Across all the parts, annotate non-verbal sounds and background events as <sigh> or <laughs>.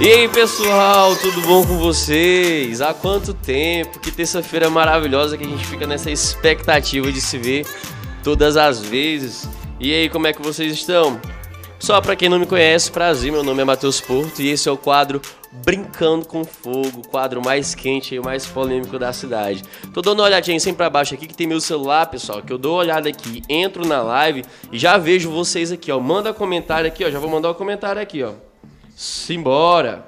E aí pessoal, tudo bom com vocês? Há quanto tempo? Que terça-feira maravilhosa que a gente fica nessa expectativa de se ver todas as vezes. E aí, como é que vocês estão? Só para quem não me conhece, prazer, meu nome é Matheus Porto e esse é o quadro Brincando com Fogo, o quadro mais quente e mais polêmico da cidade. Tô dando uma olhadinha sempre pra baixo aqui que tem meu celular, pessoal, que eu dou uma olhada aqui, entro na live e já vejo vocês aqui, ó. Manda comentário aqui, ó. Já vou mandar um comentário aqui, ó. Simbora!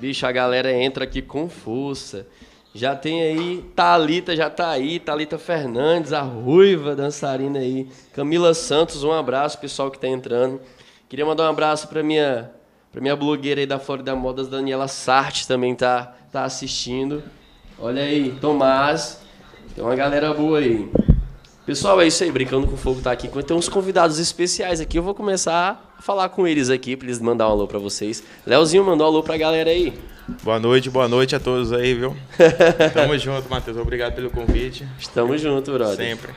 Bicho, a galera entra aqui com força. Já tem aí, Talita já tá aí, Talita Fernandes, a ruiva dançarina aí. Camila Santos, um abraço, pessoal que tá entrando. Queria mandar um abraço pra minha, pra minha blogueira aí da Florida Modas, Daniela Sarte, também tá, tá assistindo. Olha aí, Tomás. Tem uma galera boa aí. Pessoal, é isso aí, Brincando com Fogo tá aqui. Tem uns convidados especiais aqui. Eu vou começar a falar com eles aqui, pra eles mandar um alô pra vocês. Leozinho mandou um alô pra galera aí. Boa noite, boa noite a todos aí, viu? <laughs> Tamo junto, Matheus. Obrigado pelo convite. Estamos junto, brother. Sempre.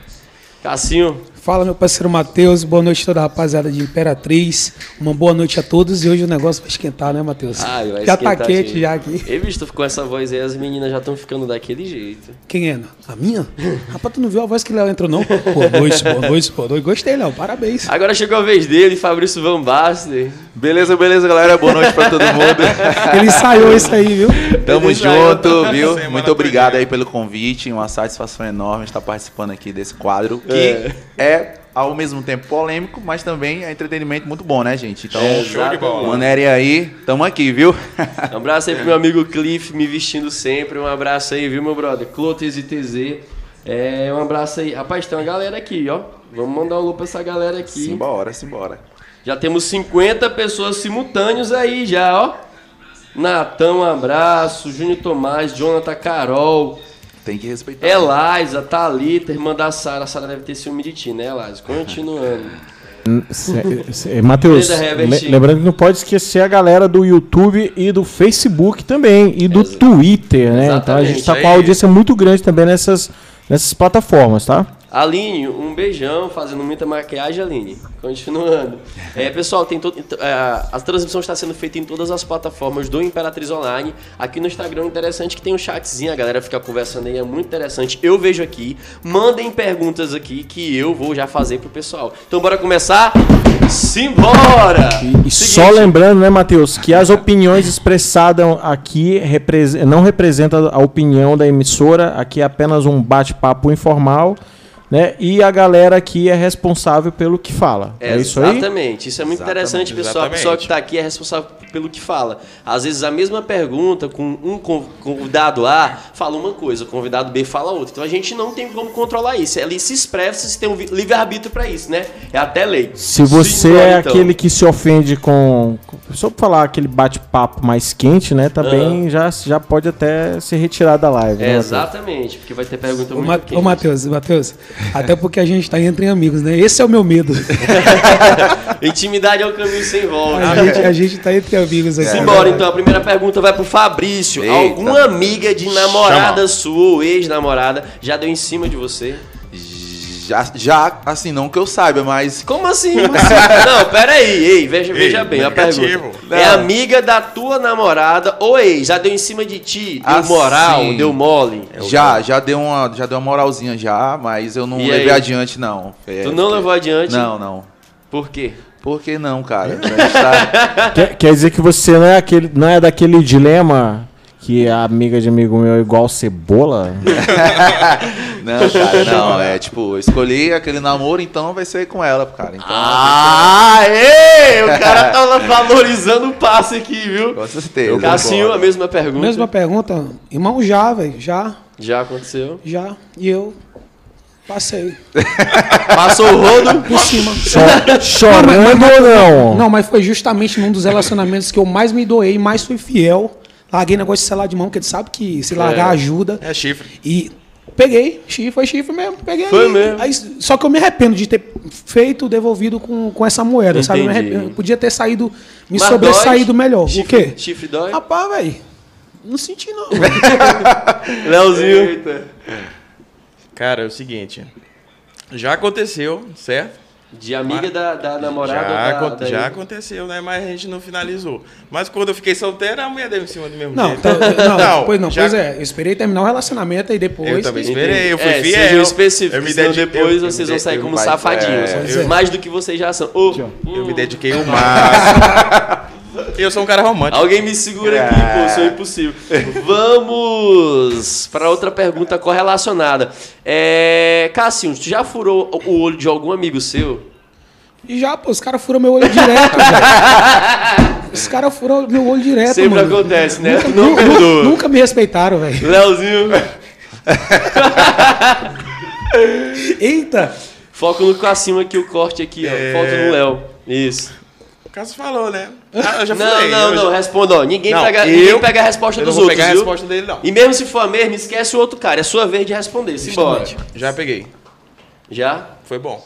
Cassinho. Fala, meu parceiro Matheus. Boa noite a toda a rapaziada de Imperatriz. Uma boa noite a todos. E hoje o negócio vai esquentar, né, Matheus? Ah, vai já tá quente já aqui. Ei, bicho, tu ficou com essa voz aí, as meninas já estão ficando daquele jeito. Quem é? A minha? <laughs> Rapaz, tu não viu a voz que o Léo entrou, não? Boa noite, boa noite, boa noite. Gostei, Léo. Parabéns. Agora chegou a vez dele, Fabrício Van Basten. Beleza, beleza, galera. Boa noite pra todo mundo. <laughs> Ele ensaiou isso aí, viu? Tamo Ele saiu, junto, viu? Muito obrigado aí pelo convite. Uma satisfação enorme estar participando aqui desse quadro que é, ao mesmo tempo polêmico, mas também é entretenimento muito bom, né, gente? Então, É, Show de bola. manerem aí, tamo aqui, viu? Um abraço aí pro meu amigo Cliff, me vestindo sempre. Um abraço aí, viu, meu brother? Clotes e TZ. É, um abraço aí. Rapaz, tem uma galera aqui, ó. Vamos mandar um alô pra essa galera aqui. Simbora, simbora. Já temos 50 pessoas simultâneos aí já, ó. Natan, um abraço. Júnior Tomás, Jonathan Carol. Tem que respeitar. Eliza, Thalita, irmã da Sara. A Sara deve ter ciúme de ti, né, Eliza? Continuando. Cê- Matheus, le- lembrando que não pode esquecer a galera do YouTube e do Facebook também, e do Exa- Twitter, né? Então a gente tá com uma audiência muito grande também nessas, nessas plataformas, tá? Aline, um beijão, fazendo muita maquiagem, Aline. Continuando. É, pessoal, tem todo, é, a transmissão está sendo feita em todas as plataformas do Imperatriz Online. Aqui no Instagram, interessante que tem um chatzinho, a galera fica conversando aí, é muito interessante. Eu vejo aqui. Mandem perguntas aqui que eu vou já fazer pro pessoal. Então, bora começar? Simbora! E só lembrando, né, Matheus, que as opiniões expressadas aqui repres- não representam a opinião da emissora, aqui é apenas um bate-papo informal, né? E a galera aqui é responsável pelo que fala. É, isso aí? Exatamente. Isso é muito Exatamente, interessante, pessoal. A exatamente. pessoa que está aqui é responsável pelo que fala. Às vezes a mesma pergunta com um con- convidado A fala uma coisa, o convidado B fala outra. Então a gente não tem como controlar isso. Ele se expressa, se tem um livre-arbítrio para isso, né? É até lei. Se você Simbora, é então. aquele que se ofende com. Só pra falar aquele bate-papo mais quente, né? Também já, já pode até se retirar da live. É, né, exatamente, porque vai ter pergunta muito Ma- quente. Ô, Matheus, Matheus. Até porque a gente tá entre amigos, né? Esse é o meu medo. <laughs> Intimidade é o caminho sem volta. A gente, a gente tá entre amigos aqui. Simbora, então. A primeira pergunta vai pro Fabrício. Eita. Alguma amiga de namorada sua ou ex-namorada já deu em cima de você? Já, já, assim, não que eu saiba, mas Como assim? <laughs> não, pera aí, ei, veja, Ei, veja bem a pergunta. É Não. amiga da tua namorada ou ex? Já deu em cima de ti? Deu Assim. moral? Deu mole? já, já deu uma, já deu uma moralzinha já, mas eu não E levei aí? adiante não. É, Tu não levou adiante? Não, não. Por quê? Por que não, cara? <laughs> Tá- Quer, quer dizer que você não é, aquele, não é daquele dilema que a amiga de amigo meu é igual cebola? <laughs> Não, cara, não. É tipo, eu escolhi aquele namoro, então vai ser com ela, cara. Então, Ah, ei! O cara tá valorizando o passe aqui, viu? com certeza. Cassinho, a mesma pergunta. Mesma pergunta. Irmão, já, velho. Já, Já aconteceu. já. E eu passei. <laughs> Passou o rodo. Por cima. Cho- chorando ou não? Não, mas foi justamente num dos relacionamentos que eu mais me doei, mais fui fiel. Larguei negócio de celular de mão, porque ele sabe que se largar ajuda. É chifre. E peguei, chifre, foi chifre mesmo. Peguei Foi aí. mesmo. Aí, só que eu me arrependo de ter feito, devolvido com, com essa moeda, sabe? Eu me Entendi. arrependo. Eu podia ter saído, me Mas sobressaído dói? melhor. Chifre, O quê? Chifre dói? Rapaz, velho. Não senti, não. <laughs> Leozinho. Cara, é o seguinte. Já aconteceu, certo? De amiga da, da namorada Já, da, da- já aconteceu, né? Mas a gente não finalizou. Mas quando eu fiquei solteiro, a mulher deu em cima do mesmo Não, jeito. tá- <laughs> não, pois não, já- pois é. Eu esperei terminar o relacionamento e depois. Eu também esperei, eu fui é, fiel. Sejam específicos, eu me dediquei, depois eu- vocês eu vão sair como safadinhos. é, eu- mais do que vocês já são. Ô, Eu me dediquei <laughs> o máximo. Eu sou um cara romântico. Alguém me segura aqui, pô, sou impossível. Vamos para outra pergunta correlacionada. É, Cássio, tu já furou o olho de algum amigo seu? Já, pô, os caras furam meu olho direto, <laughs> velho. Os caras furam meu olho direto, Sempre mano. acontece, né? Tu Nu- não perdoa. Nunca me respeitaram, velho. Leozinho, <laughs> Eita! foco no Cassinho aqui, o corte aqui, ó. É. Foco no Léo. Isso. O Cássio falou, né? Ah, eu já Não, falei. não, eu não, já- responda, ó. Ninguém, Não, pega, eu- ninguém pega a resposta eu não dos vou outros, pegar a resposta dele, não. E mesmo se for a mesma, esquece o outro cara. É sua vez de responder. Simbora. Já peguei. Já? Foi bom.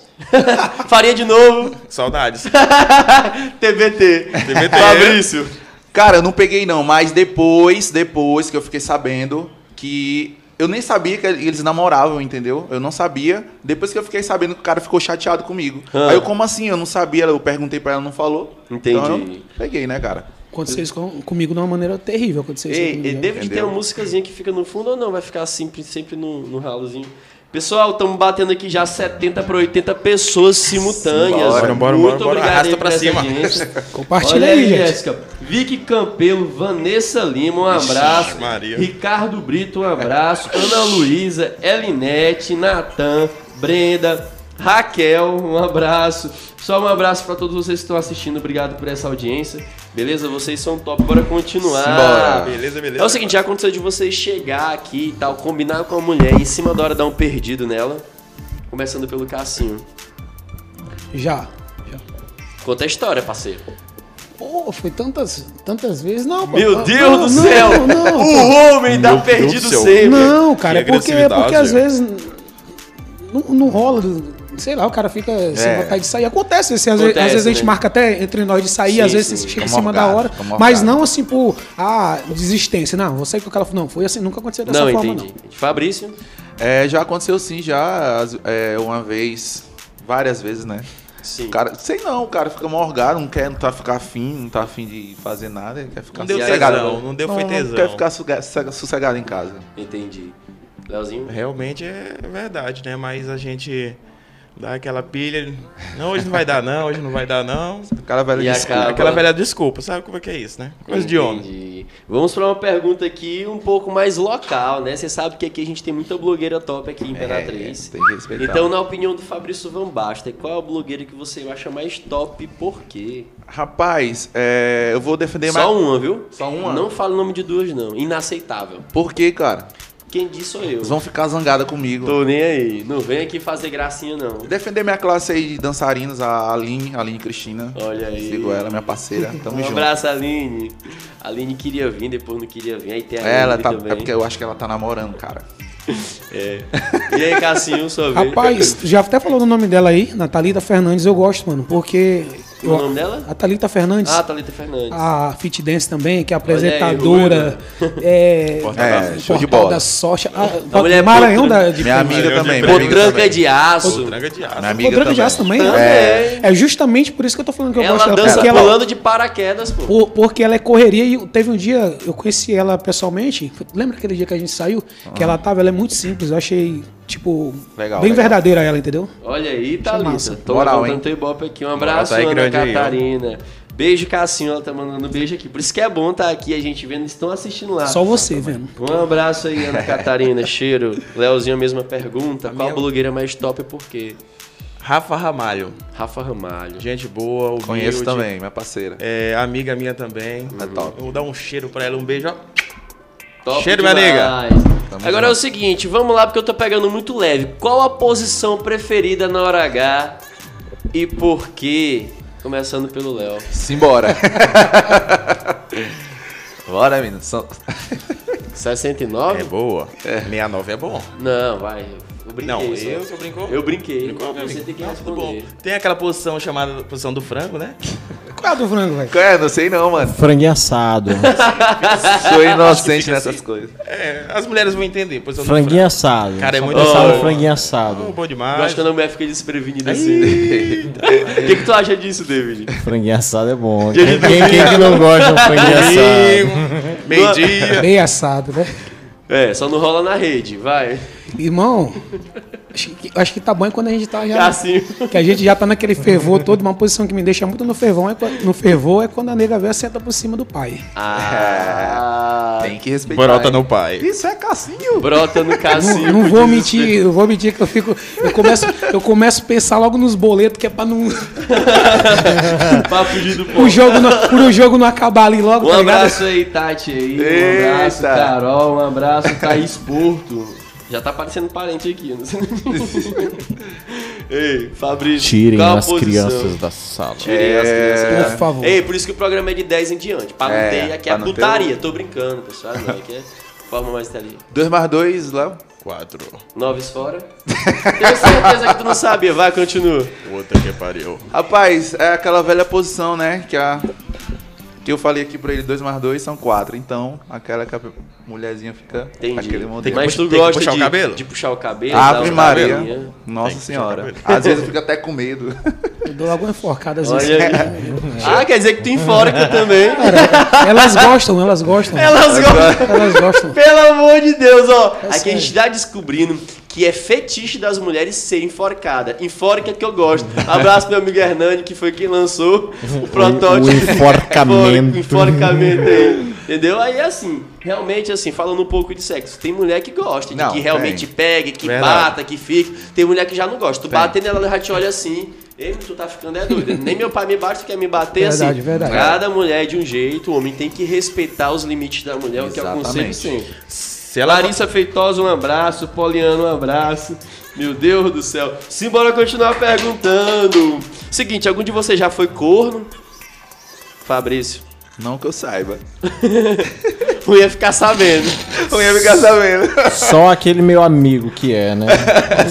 <laughs> Faria de novo. Saudades. <laughs> TBT. TBT. Fabrício. Cara, eu não peguei não, mas depois, depois que eu fiquei sabendo que eu nem sabia que eles namoravam, entendeu? Eu não sabia. Depois que eu fiquei sabendo que o cara ficou chateado comigo. Ah. Aí eu, como assim? Eu não sabia, eu perguntei pra ela, não falou. Entendi. Então eu peguei, né, cara? Aconteceu isso com- comigo de uma maneira terrível. Aconteceu isso Ei, comigo, e né? deve de ter uma músicazinha que fica no fundo ou não? Vai ficar sempre, sempre no, no ralozinho. Pessoal, estamos batendo aqui já 70 para 80 pessoas simultâneas. Bora, bora, Muito bora, obrigado Arrasta essa cima. <laughs> Compartilha Olha aí, gente. Jéssica. Vicky Campelo, Vanessa Lima, um abraço. Maria. Ricardo Brito, um abraço. Ana Luísa, Elinete, Natan, Brenda, Raquel, um abraço. Só um abraço para todos vocês que estão assistindo. Obrigado por essa audiência. Beleza? Vocês são top. Bora continuar. Simbora. Beleza, beleza. É o seguinte, já aconteceu de vocês chegar aqui e tal, combinar com a mulher e em cima da hora dar um perdido nela. Começando pelo Cassinho. Já. já. Conta a história, parceiro. Pô, foi tantas, tantas vezes. Não, pô, Meu não, Deus não, do céu! Não, não, o homem dá perdido sempre. não cara, é porque, agressividade, porque às vezes não, não rola. Sei lá, o cara fica sem É. vontade de sair. Acontece, assim, às, vezes, Acontece, às vezes a gente né? marca até entre nós de sair, Sim, às vezes sim. chega em cima da hora. Mas não assim por ah, desistência. Não, vou sair com aquela. Não, foi assim, nunca aconteceu dessa Não, forma, entendi. Fabrício? É, já aconteceu sim, já é, uma vez, várias vezes, né? Sim. O cara, sei não, o cara fica morgado, não quer, não tá ficar afim, não tá afim de fazer nada, ele quer ficar Não deu sossegado. tesão, não deu foi Não, tesão. quer ficar sossegado em casa. Entendi. Leozinho? Realmente é verdade, né? Mas a gente dá aquela pilha. Não, hoje não vai dar, não, hoje não vai dar, não. Aquela velha E desculpa. acaba- Aquela velha desculpa, sabe como é que é isso, né? Coisa de homem. Entendi. Vamos para uma pergunta aqui um pouco mais local, né? Você sabe que aqui a gente tem muita blogueira top aqui em Imperatriz. É, tem que respeitar. Então, na opinião do Fabrício Van Basten, qual é a blogueira que você acha mais top e por quê? Rapaz, é, eu vou defender mais. Só uma, viu? Só uma? Não fala o nome de duas, não. Inaceitável. Por quê, cara? Quem disse sou eu. Eles vão ficar zangados comigo. Tô nem aí. Não vem aqui fazer gracinha, não. Defender minha classe aí de dançarinos, a Aline, a Aline Cristina. Olha aí. Sigo ela, minha parceira. <laughs> Tamo um junto. abraço, Aline. A Aline queria vir, depois não queria vir. Aí tem a Ela Aline tá. também. É porque eu acho que ela tá namorando, cara. <laughs> É. E aí, Cassinho, sua vez. Rapaz, tu já até falou o nome dela aí, Natalita Fernandes, eu gosto, mano, porque. O nome dela? A Thalita Fernandes. Ah, Thalita Fernandes. A Fit Dance também, que é aí, apresentadora. é, É, show de bola. da Sorte. A, A mulher é Maranhão da, de Minha amiga Maranhão de também. Pernambuco. minha amiga Potranca também. de aço. Tranca de aço. Minha amiga Potranca de. Aço também, né? É justamente por isso que eu tô falando que eu Ela gosto dela. dança Porque ela, pulando de paraquedas, pô. por- porque ela é correria e teve um dia, eu conheci ela pessoalmente. Lembra aquele dia que a gente saiu? Que ela tava, ela é muito simples. Eu achei, tipo, Legal, bem legal. verdadeira ela, entendeu? Olha aí. Thalita. Tô Moral, levantando hein? ibope aqui. Um abraço, tá aí Ana grande aí. Catarina. Beijo, Cassinho. Ela tá mandando beijo aqui. Por isso que é bom estar aqui, a gente vendo. Estão assistindo lá. Só você, vendo. Um abraço aí, Ana Catarina. Cheiro. Leozinho, a mesma pergunta. Qual minha- blogueira mais top e por quê? Rafa Ramalho. Rafa Ramalho. Gente boa, humilde. Conheço também, minha parceira. É, amiga minha também. É top. Eu vou dar um cheiro pra ela, um beijo, ó. Top Cheiro, minha demais. Tamo Agora é o seguinte, vamos lá porque eu tô pegando muito leve. Qual a posição preferida na hora H e por quê? Começando pelo Léo. Simbora. <laughs> Bora, menino. São- <laughs> 69? É boa. 69 é bom. Não, vai. Eu brinquei. Não, só. eu só brincou? Eu brinquei. Brincou, Você tem que tudo bom. responder. Tem aquela posição chamada posição do frango, né? <laughs> Qual é a do frango, velho? É, não sei não, mano. Franguinho assado. <laughs> Sou inocente nessas coisas. É, as mulheres vão entender. Pois eu não franguinho assado. Cara, é muito bom. no franguinho Oh, assado. bom Eu demais. acho que a mulher fica desprevenida assim. <laughs> O que, que tu acha disso, David? Franguinho assado é bom. Quem, quem- quem que não gosta de um franguinho assado? Meio-dia. Bem assado, né? É, só não rola na rede, vai. Irmão, acho que, acho que tá bom quando a gente tá já. Assim. Que a gente já tá naquele fervor todo, uma posição que me deixa muito no fervor é, quando- no fervor é quando a nega velha senta por cima do pai. Ah. Tem que respeitar. Brota no pai. Isso é cassinho. Brota no Não, cacinho. não vou mentir, eu vou mentir que eu fico. Eu começo, eu começo a pensar logo nos boletos, que é pra não. <laughs> Pra fugir do. <laughs> O jogo não, por o jogo não acabar ali logo, Um tá ligado? abraço aí, Tati aí. Um abraço, Carol. Um abraço, Thaís Porto. Já tá parecendo parente aqui, não sei. <laughs> Ei, Fabrício. Tirem qual a as posição? crianças da sala. Tirem as crianças. Por favor. Ei, por isso que o programa é de 10 em diante. Pra não É, ter aqui a não ter putaria. Tô brincando, pessoal. Não, aqui é forma mais teria. 2 mais 2, Léo. Quatro. Noves fora. <laughs> Tenho certeza que tu não sabia. Vai, continua. Outra que pariu. Rapaz, é aquela velha posição, né? Que a. Que eu falei aqui pra ele, 2 mais 2 são 4. Então, aquela que a mulherzinha fica Entendi. aquele modelo. Tem que Mas puxar- tu tem que gosta puxar o de, cabelo? de puxar o cabelo? Ave Maria. carinha? Nossa senhora. o. Às vezes eu fico até com medo. Eu dou logo uma enforcada às vezes. aí. Ah, quer dizer que tu enforca também. Elas gostam, elas gostam. Elas gostam. Elas gostam. Pelo amor de Deus, ó. É Aqui a sério. gente tá descobrindo que é fetiche das mulheres ser enforcada. Enforca que eu gosto. Abraço pro meu amigo Hernani, que foi quem lançou <laughs> o protótipo. o enforcamento. <laughs> O enforcamento aí. Entendeu? Aí assim, realmente assim, falando um pouco de sexo, tem mulher que gosta, de Não, que realmente tem. pegue, que Verdade. bata, que fique. Tem mulher que já não gosta. Tu Tem. bater nela, ela já te olha assim. Ei, tu tá ficando é doido. Nem meu pai me bate, tu quer me bater Verdade, assim. verdade. Cada mulher é de um jeito, o homem tem que respeitar os limites da mulher, o que eu aconselho Exatamente. sempre. Se ela Larissa Feitosa, um abraço. Poliano, um abraço. Meu Deus do céu. Simbora continuar perguntando. Seguinte, algum de vocês já foi corno? Fabrício. Não que eu saiba. <laughs> Não ia ficar sabendo. Não ia ficar sabendo. Só aquele meu amigo que é, né?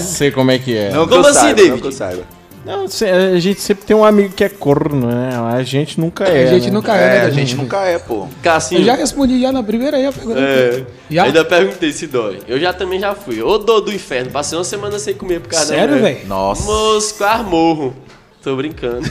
Sei como é que é. Não que Como eu assim, saiba, David? Não que eu saiba. Não, a gente sempre tem um amigo que é corno, né? A gente nunca é. A gente né? nunca É, é, a né? gente nunca é, pô. Cassinho. Eu já respondi já na primeira aí a pergunta. É, Já? Ainda perguntei se dói. Eu já também já fui. Ô dor do inferno. Passei uma semana sem comer por causa Sério, velho? Nossa. Moço, quase morro. Tô brincando. <laughs> <laughs>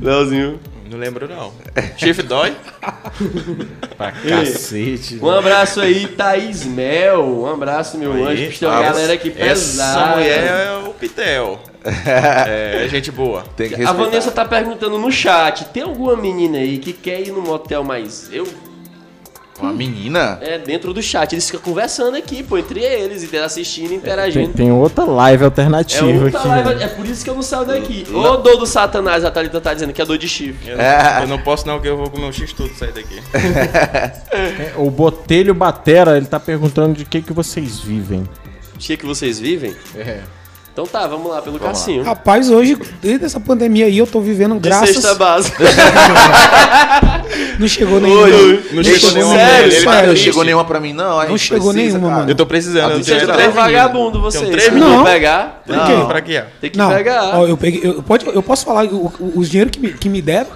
Leozinho. Não lembro, não. Chifre dói? <laughs> Pra cacete. Um abraço aí, Thaís Mel. Um abraço, meu Aí, anjo. Tem uma galera aqui pesada. Essa mulher é o Pitel. <laughs> É, gente boa. Tem que A. Vanessa tá perguntando no chat: tem alguma menina aí que quer ir no motel, mas eu. Uma menina? É, dentro do chat. Eles ficam conversando aqui, pô, entre eles, e assistindo e Tem, interagindo. tem outra live É, alternativa outra aqui. live, né? é por isso que eu não saio daqui. Ô, dor do satanás, a Thalita tá dizendo que é dor de chifre. Eu, É. não, eu não posso não, que eu vou comer um X tudo sair daqui. <laughs> É, O Botelho Batera, ele tá perguntando de que que vocês vivem. O que que vocês vivem? É. Então tá, vamos lá pelo Vamos Cassinho. Rapaz, hoje, desde essa pandemia aí, eu tô vivendo De graças. sexta base. <laughs> Não chegou nenhuma. Oi, Não Ei, chegou nenhuma sério, ele sério. Não chegou nenhuma pra mim, não. Não chegou precisa, nenhuma, cara. mano. Eu tô precisando. Ah, eu Vocês três vagabundos, vocês. Tem três vão pegar? Pra Não. quê? Pra quê? Tem que Não, pegar. ó, eu, peguei, eu, pode, eu posso falar o- o- os dinheiros que me, que me deram?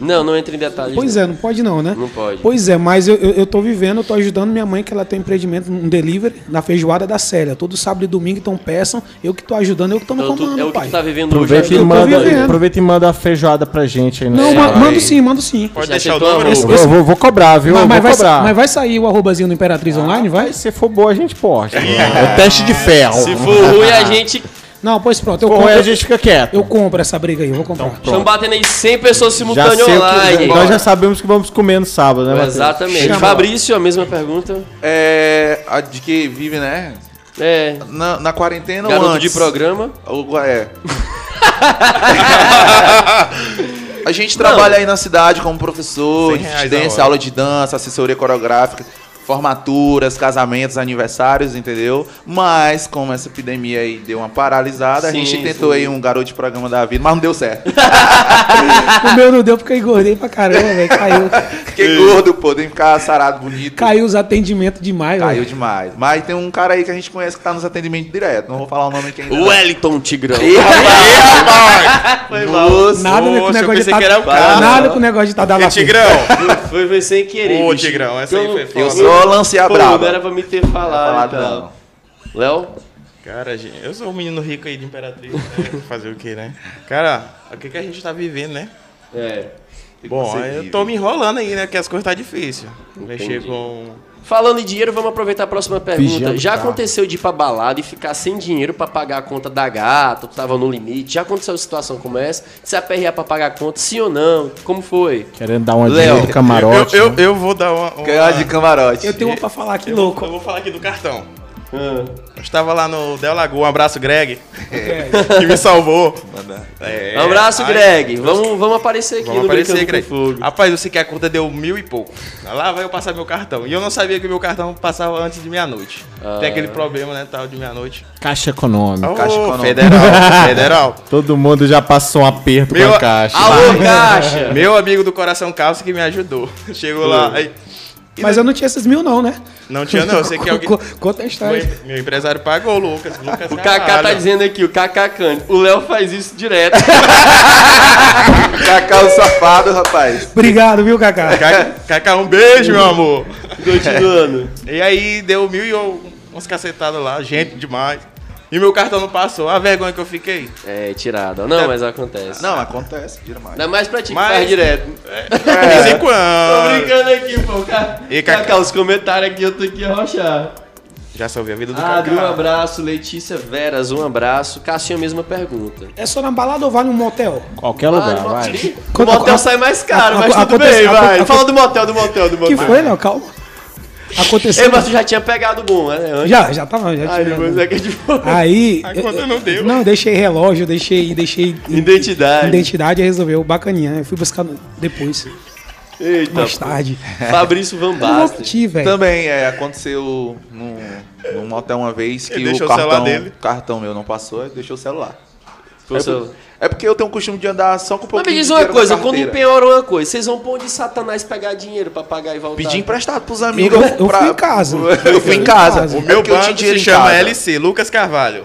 Não, não entra em detalhes. Pois não. é, não pode não, né? Não pode. Pois é, mas eu, eu, eu tô vivendo, eu tô ajudando minha mãe, que ela tem empreendimento, um delivery, na feijoada da Célia. Todo sábado e domingo, então peçam. Eu que tô ajudando, eu que tô no Então, tu- comando, é o que pai. tu tá vivendo Aproveita hoje. e, tô manda, vivendo. aproveita e manda a feijoada pra gente aí no Não, vai. mando sim, mando sim. Pode Já deixar o número? roupa? Eu vou, vou cobrar, viu? Mas, mas vou vai, cobrar. mas vai sair o arrobazinho do Imperatriz Online, vai? Se for boa, a gente posta. É teste de ferro. Se for ruim, a gente. Não, pois pronto, eu For ruim, compro, a gente fica quieto. eu compro essa briga aí, eu vou comprar. Estão batendo aí 100 pessoas simultâneas sei o que, online. nós já sabemos que vamos comer no sábado, né, Matheus? Exatamente. Chama. Fabrício, a mesma pergunta. É. A de que vive, né? É. Na, na quarentena ou Garoto antes? de programa. Ou- É. <laughs> A gente trabalha aí na cidade como professor, 100 de reais a aula de dança, assessoria coreográfica, formaturas, casamentos, aniversários, entendeu? Mas, como essa epidemia aí deu uma paralisada, Sim, a gente tentou sim. aí um garoto de programa da vida, mas não deu certo. <laughs> O meu não deu porque eu engordei pra caramba, velho. Caiu, Fiquei gordo, pô, tem que ficar sarado, bonito. caiu os atendimentos demais, Caiu velho. demais. Mas tem um cara aí que a gente conhece que tá nos atendimentos direto. Não vou falar o nome aqui ainda. não. Wellington Tigrão. Ih, rapaz! Foi mal. Nossa, Nada com eu negócio de tá, que era o cara. Nada com negócio de tá dando E, Tigrão, Foi, foi sem querer. Ô. Tigrão, essa aí Eu- foi Eu foda. Só lancei a Pô, braba. não era pra me ter falado, Falado então. Léo? Cara, gente, eu sou um menino rico aí de Imperatriz. né? Fazer o quê, né? Cara, o que, que a gente tá vivendo, né? É. Bom, eu tô me enrolando aí, né? Que as coisas tá difíceis. Mexer Entendi. com. Falando em dinheiro, vamos aproveitar a próxima pergunta. Vigiando Já carro. aconteceu de ir pra balada e ficar sem dinheiro pra pagar a conta da gata, tu tava no limite? Já aconteceu situação como essa? De se aperrear pra pagar a conta, sim ou não? Como foi? Querendo dar uma Léo, do camarote. eu, eu, né? eu vou dar uma. uma- de camarote. Eu tenho uma pra falar aqui, eu, louco. eu vou falar aqui do cartão. Eu estava lá no Del Lagoa, um abraço, Greg, <laughs> que me salvou. É, Um abraço, aí- Greg. Vamos, vamos aparecer aqui Vamos no aparecer, Greg. com Fogo. Rapaz, eu sei que a conta deu mil e pouco. Lá vai eu passar meu cartão. E eu não sabia que meu cartão passava antes de meia-noite. Ah. Tem aquele problema, né, tal, de meia-noite. Caixa econômica. Ô, Caixa econômica. Federal, federal. <laughs> Todo mundo já passou um aperto Meu- com a caixa. Alô, Caixa! Meu amigo do Coração Calça que me ajudou. <laughs> Chegou lá, aí... Mas eu não tinha esses mil, não, né? Não tinha não, eu sei que alguém... Co- Conta a Meu, história. meu empresário pagou, o Lucas. Lucas O Kaká tá dizendo aqui, o Kaká Cândido. O Léo faz isso direto. <laughs> Cacau safado, rapaz. Obrigado, viu, Cacá? Kaká, um beijo, meu amor. Continuando. E aí deu mil e eu, uns cacetados lá, gente demais. E meu cartão não passou, a vergonha que eu fiquei. É, tirado. Não, mas acontece. Não, acontece, demais. Ainda mais pra ti que Mas- faz direto. <laughs> De vez em Tô quando. brincando aqui, pô. E Kaká? Kaká, os comentários aqui eu tô aqui a rochar. Já salvei a vida do Adri, um Kaká. abraço. Letícia Veras, um abraço. Cassinho, a mesma pergunta. É só na balada ou vai num motel? Qualquer Ah, lugar, vai. motel- O motel sai mais caro, a- mas a- tudo bem, vai. Fala do motel, do motel, do que motel. foi, não? Calma. Aconteceu. Ei, mas tu já tinha pegado bom, né? Antes. Já, já tava. Já tinha. mas é que é de boa. Aí. A conta não deu. Não, deixei relógio, deixei. deixei Identidade. Identidade e resolveu. Bacaninha. né? Eu fui buscar depois, Eita, mais tarde. Fabrício Van Eu Basten. Também é, aconteceu num, num motel uma vez que o deixou o celular cartão, dele. cartão meu não passou, deixou o celular. Pô, É, seu- por- é porque eu tenho o costume de andar só com um Mas pouquinho me diz uma coisa, na quando empenhoram uma coisa, vocês vão pra onde Satanás pegar dinheiro pra pagar e voltar? Pedir emprestado pros amigos. Eu- <laughs> eu fui em casa. Eu fui em casa. casa. O É meu tinha banco se em chama casa, LC, Lucas Carvalho.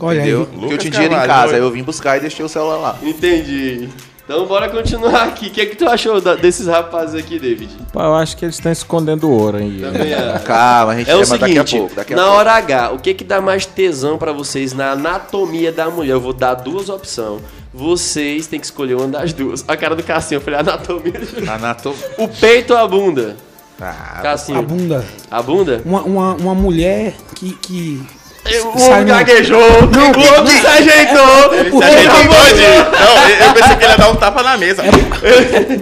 Olha Entendeu? aí. Porque eu Lucas tinha dinheiro em Carvalho, casa, doido. aí eu vim buscar e deixei o celular lá. Entendi. Então bora continuar aqui. O que, é que tu achou da- desses rapazes aqui, David? Pô, eu acho que eles estão escondendo ouro aí. Também é. <laughs> Calma, a gente É o chama daqui a seguinte, pouco. Daqui a na pouco. hora H, o que que dá mais tesão pra vocês na anatomia da mulher? Eu vou dar duas opções. Vocês têm que escolher uma das duas. A cara do Cassinho, eu falei anatomia. Anato... O peito ou a bunda? Ah, A Cassinho, bunda. a bunda? Uma, uma, uma mulher que. que O homem gaguejou, o homem se ajeitou. Ele se Porque- ajeitou todinho. Não, eu pensei que ele ia dar um tapa na mesa.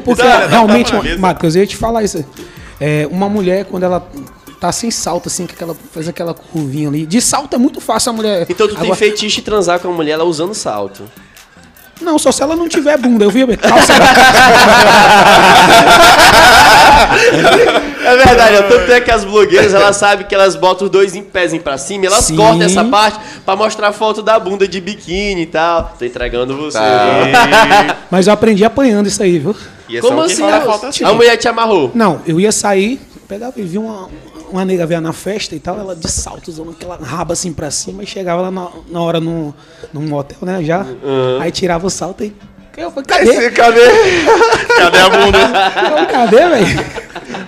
Porque dá um realmente, tapa na mesa. Matheus, eu ia te falar isso. É, uma mulher, quando ela tá sem salto, assim, que aquela, faz aquela curvinha ali. De salto é muito fácil a mulher. Então tu tem Agora- fetiche de transar com a mulher ela usando salto. Não, só se ela não tiver bunda. Eu vi calça. <laughs> <laughs> É verdade, tanto é que as blogueiras, elas sabem que elas botam os dois em pés pra cima e elas Sim. cortam essa parte pra mostrar foto da bunda de biquíni e tal. Tô entregando você. Tá. <laughs> Mas eu aprendi apanhando isso aí, viu? E é Como assim? A, assim. a mulher te amarrou? Não, eu ia sair, pegava e vi uma, uma nega veio na festa e tal, ela de salto, usando aquela raba assim pra cima, e chegava lá na, na hora no, num motel, né, já. Aí tirava o salto e... Eu falei, cadê? Esse, cadê? <laughs> Cadê a bunda? Eu, cadê, velho?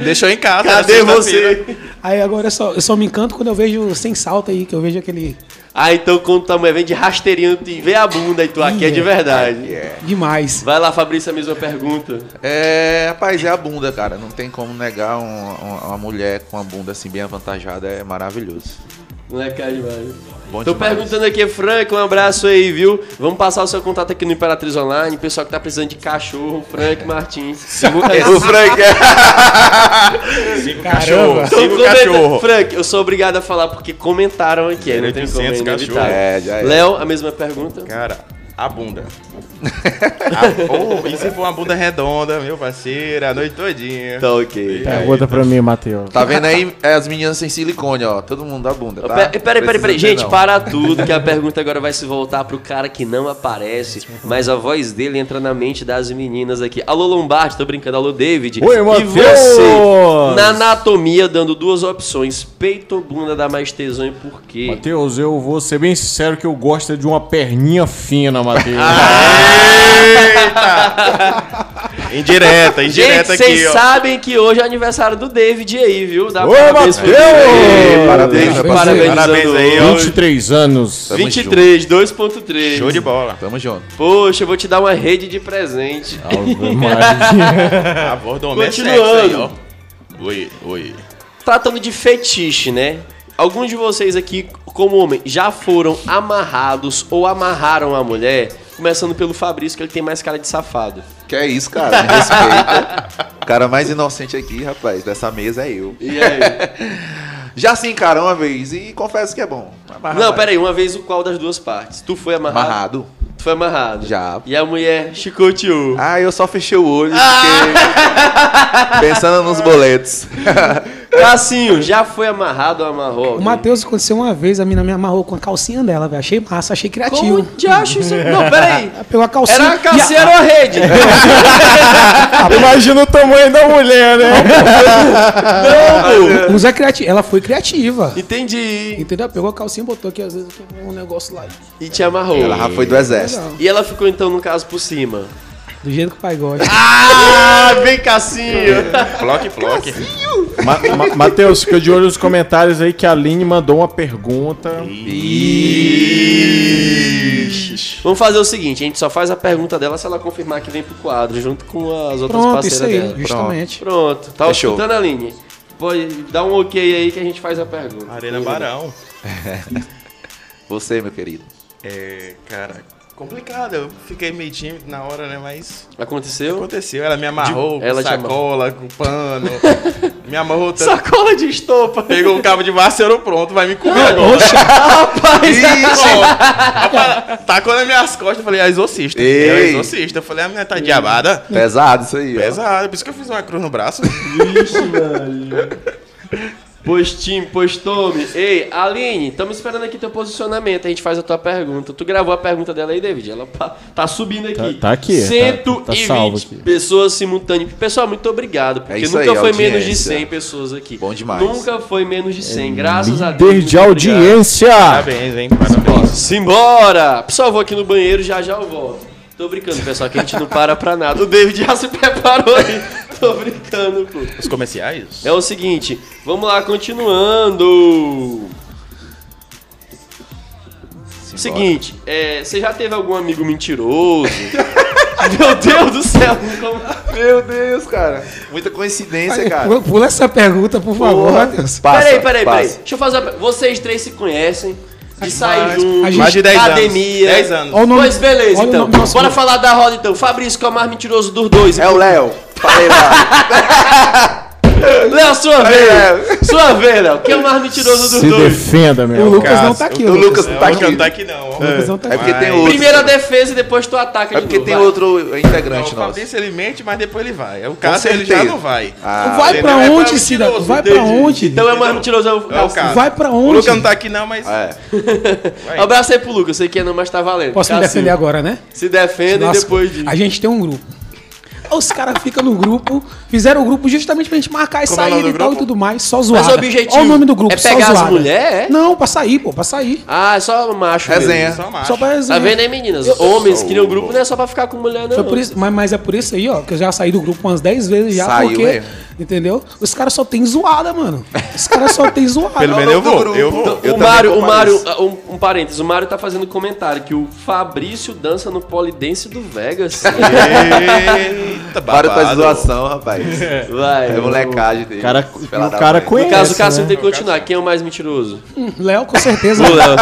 Deixou em casa. Cadê era sexta-feira. você? Aí agora eu só, eu só me encanto quando eu vejo sem salto aí, que eu vejo aquele... Ah, então quando tua mulher vem de rasteirinho e vê a bunda e tu aqui é de verdade. Demais. Vai lá, Fabrício, a mesma pergunta. É, rapaz, é a bunda, cara. Não tem como negar um- uma, uma mulher com a bunda assim bem avantajada. É maravilhoso. Não é cara demais. Bom Tô demais. perguntando aqui, Frank, um abraço aí, viu? Vamos passar o seu contato aqui no Imperatriz Online. Pessoal que tá precisando de cachorro, Frank Martins. <laughs> O Frank é... <laughs> Cinco cachorros. Então, Cinco comenta- cachorros. Frank, eu sou obrigado a falar porque comentaram aqui, não tem como, é 800 inevitável. cachorros. É, é. Léo, a mesma pergunta. Cara, a bunda. <laughs> A- oh, e se for uma bunda redonda, meu parceiro, a noite todinha. Tá ok. Pergunta pra mim, Matheus. Tá vendo aí é as meninas sem silicone, ó. Todo mundo da bunda, tá? Peraí, peraí, peraí, ter, Gente, não. para <laughs> tudo, que a pergunta agora vai se voltar pro cara que não aparece, mas a voz dele entra na mente das meninas aqui. Alô, Lombardi, tô brincando. Alô, David. Oi, E Matheus! você, na anatomia, dando duas opções, peito ou bunda dá mais tesão e por quê? Matheus, eu vou ser bem sincero que eu gosto de uma perninha fina, Matheus. <laughs> Indireta, Gente, indireta aqui, vocês sabem que hoje é aniversário do David aí, viu? Dá Ô, parabéns Matheus! Parabéns, Parabéns, parabéns. Parabéns aí, ó. 23 anos. Tamo 23, 2.3. Show de bola. Tamo junto. Poxa, eu vou te dar uma rede de presente. Ave <laughs> Maria. A voz do homem é sexy aí, ó. Continuando. Oi, oi. Tratando de fetiche, né? Alguns de vocês aqui, como homem, já foram amarrados ou amarraram a mulher? Começando pelo Fabrício, que ele tem mais cara de safado. Que é isso, cara? Me respeita. O cara mais inocente aqui, rapaz, dessa mesa é eu. E aí? <laughs> Já sim, cara, uma vez. E confesso que é bom. Amarra Não, peraí, uma vez o qual das duas partes? Tu foi amarrado? Amarrado. Tu foi amarrado? Já. E a mulher chicoteou. Ah, eu só fechei o olho porque... Pensando nos boletos. <laughs> Cassinho, já foi amarrado ou amarrou? O? Matheus aconteceu uma vez, a mina me amarrou com a calcinha dela, velho. Achei massa, achei criativo. Como de acho isso? Não, peraí. Ela <laughs> Pegou a calcinha. Era a calcinha ou a rede? <laughs> Imagina o tamanho da mulher, né? Não, usa criativa. Ela foi criativa. Entendi. Entendeu? Pegou a calcinha, botou aqui, às vezes, um negócio lá. E te amarrou. Ela já foi do exército. E ela ficou então, no caso, por cima. Do jeito que o pai gosta. <laughs> Ah, vem Cassinho. Flock, flock. Ma Ma Matheus, fica de olho nos comentários aí que a Aline mandou uma pergunta. Vamos fazer o seguinte, a gente só faz a pergunta dela se ela confirmar que vem pro quadro, junto com as outras Pronto, isso parceiras aí, dela. justamente. Pronto. Tá Fechou. escutando, Aline? Pode dar um ok aí que a gente faz a pergunta. Arena Barão. <laughs> Você, meu querido. É, cara, complicado. Eu fiquei meio tímido na hora, né? Mas Aconteceu? aconteceu. Ela me amarrou De- ela com sacola, com pano. <laughs> me amarrou tanto. Sacola de estopa. Pegou um cabo de vassoura pronto, vai me comer agora. Oxa, <laughs> Rapaz, <laughs> Rapaz, Tacou nas minhas costas, eu falei, é exorcista. Ei. É exorcista. Eu falei, a menina tá diabada. Pesado isso aí, ó. Pesado, por isso que eu fiz uma cruz no braço. Pois Tim, pois Tome. Ei, Aline, estamos esperando aqui teu posicionamento. A gente faz a tua pergunta. Tu gravou a pergunta dela aí, David? Ela pa- tá subindo aqui. Tá- tá aqui, tá- 120 tá salvo aqui. pessoas simultâneas. Pessoal, muito obrigado. Porque É nunca aí, foi menos de audiência. 100 pessoas aqui. Bom demais. Nunca foi menos de 100. Graças a Deus. Líder muito de obrigado. audiência. Parabéns, hein? Parabéns. Simbora! Pessoal, vou aqui no banheiro, já já eu volto. Tô brincando, pessoal, que a gente não para pra nada. O David já se preparou aí. <laughs> Tô brincando, pô. Os comerciais? É o seguinte, vamos lá, continuando. Seguinte, é, você já teve algum amigo mentiroso? <laughs> Meu Deus do céu! como- Meu Deus, cara. Muita coincidência, cara. pula- essa pergunta, por favor. Matheus. Passa, peraí, peraí, peraí. Deixa eu fazer uma... Vocês três se conhecem, de sair Mais- juntos, a gente- Mais de 10 anos. academia. 10 anos. Olha o nome- Pois beleza, então. Bora falar da roda então. Fabrício, que é o mais mentiroso dos dois. É o Léo. Falei lá. <laughs> Léo, sua Léo. vez. Sua vez, Léo. Quem é o mais mentiroso dos Se dois? defenda, O meu. Lucas não tá aqui, O o Lucas Lucas. não Não, tá o Lucas aqui. não tá aqui, não. O Lucas não tá É aqui. porque tem outro. Primeira defesa e depois tu ataca É porque tem vai. outro integrante O nosso. Fabrício ele mente, mas depois ele vai. É o Cássio ele já não vai. Ah, Vai pra não é onde, Cida? Vai pra onde? Então é o mais mentiroso é o É o Cássio. Vai pra O onde? Lucas não tá aqui, não, mas. É. <laughs> Vai. Abraço aí pro Lucas, sei que não, mas tá valendo. Posso me defender agora, né? Se defenda e depois de... A gente tem um grupo. Os caras ficam no grupo, fizeram o grupo justamente pra gente marcar e Como é o sair e tal e tudo mais, só zoada. Mas o objetivo Olha o nome do grupo, é só pegar as zoada. mulheres, é? Não, pra sair, pô, pra sair. Ah, é só macho Resenha. mesmo. Só macho. Só pra Tá resenha. vendo aí, meninas? Homens que criam grupo não é só pra ficar com mulher, não. Foi por isso, mas, mas é por isso aí, ó, que eu já saí do grupo umas 10 vezes já, Saiu porque, mesmo. entendeu? Os caras só tem zoada, mano. Os caras só tem zoada. Pelo menos eu vou. Eu vou. Eu o também Mário, o compareço. Mário, um, um parênteses, o Mário tá fazendo comentário que o Fabrício dança no polidense do Vegas. Eita, Para com babado. zoação, rapaz. <laughs> Vai. É molecagem dele. Cara, o cara conhece. No caso, o Cássio né? tem que continuar. Quem é o mais mentiroso? Léo, com certeza. <laughs> O Léo.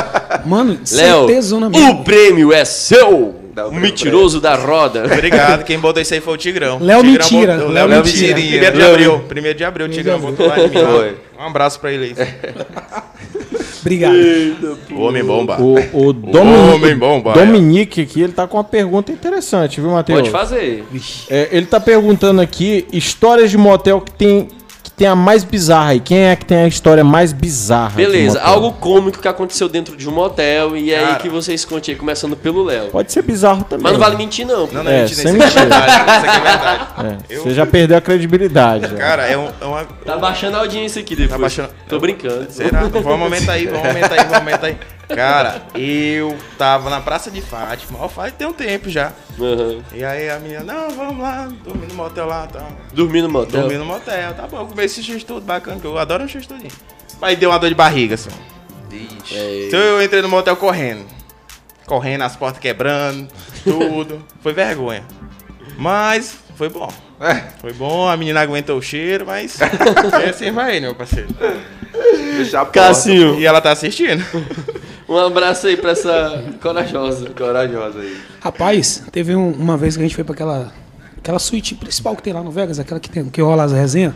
Mano, Léo, certezona o mesmo. prêmio é seu! O O mentiroso da roda. Obrigado, <laughs> quem botou isso aí foi o Tigrão. Léo Tigrão Mentira. botou- Léo Léo Mentira. Primeiro de abril. Primeiro de abril, o Tigrão botou lá em mim. Um abraço pra ele aí. Obrigado. O homem bomba. O, o Homem Dominique, bomba. Dominique aqui, ele tá com uma pergunta interessante, viu, Matheus? Pode fazer. É, ele tá perguntando aqui histórias de motel que tem, tem a mais bizarra aí. Quem é que tem a história mais bizarra? Beleza, algo cômico que aconteceu dentro de um motel e é aí Cara. que vocês contem aí, começando pelo Léo. Pode ser bizarro também. Mas não vale mentir, não. Não, não, É, mentira, sem isso aqui é verdade. Isso aqui é verdade. É, Eu- Você já perdeu a credibilidade. já. Cara, é, um- é uma. Tá baixando a audiência aqui depois. Tá baixando- Tô brincando. Será? Vamos aumentar aí, vamos aumentar aí, vamos aumentar aí. Cara, eu tava na Praça de Fátima, ó, faz tem um tempo já. Aham. E aí a menina, não, vamos lá, dormir no motel lá, tá. Dormir no motel. Dormir no motel, tá bom, comer esse x-tudo bacana, que eu adoro um x-tudinho. Aí deu uma dor de barriga, assim. Ixi. Então eu entrei no motel correndo. Correndo, as portas quebrando, tudo. <laughs> foi vergonha. Mas foi bom. É, Foi bom, a menina aguentou o cheiro, mas <laughs> é assim vai, né, meu parceiro. Cassinho, E ela tá assistindo. Um abraço aí pra essa corajosa. Corajosa aí. Rapaz, teve um- uma vez que a gente foi pra aquela, aquela suíte principal que tem lá no Vegas, aquela que, tem, que rola as resenhas.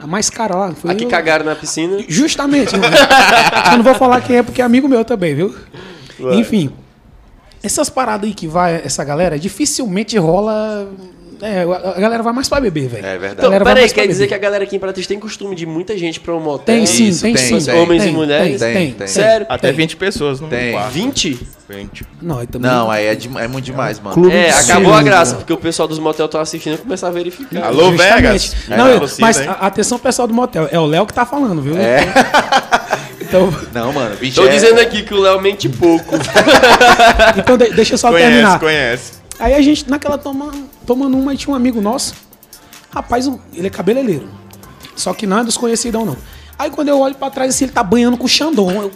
A mais cara lá. Foi Aqui eu- cagaram na piscina. Justamente. eu, <laughs> eu não vou falar quem é, porque é amigo meu também, viu? Enfim. Essas paradas aí que vai, essa galera, dificilmente rola. É, a galera vai mais pra beber, velho. É verdade. Então, peraí, quer dizer beber. que a galera aqui em Imperatriz tem costume de muita gente pra um motel? Tem sim, Isso, tem, tem, sim. tem. Homens e Tem, mulheres? Tem, Tem, tem. tem. Sério? Até Tem. 20 pessoas no Tem. quarto. 20? 20. Não, também. Não, aí é, de- é muito demais, mano. Clube É, de acabou a graça, porque o pessoal dos motel tá assistindo e começar a verificar. Alô, Justamente. Vegas? Não, É, eu- mas a- atenção pessoal do motel, é o Léo que tá falando, viu? É. <laughs> Então, Não, mano, bicho Tô é... dizendo aqui que o Léo mente pouco. <laughs> então de- deixa eu só Conhece, terminar. conhece. Aí a gente, naquela toma, tomando uma, tinha um amigo nosso. Rapaz, ele é cabeleireiro. Só que não é desconhecidão, não. Aí quando eu olho pra trás, assim, ele tá banhando com o Xandon. Eu,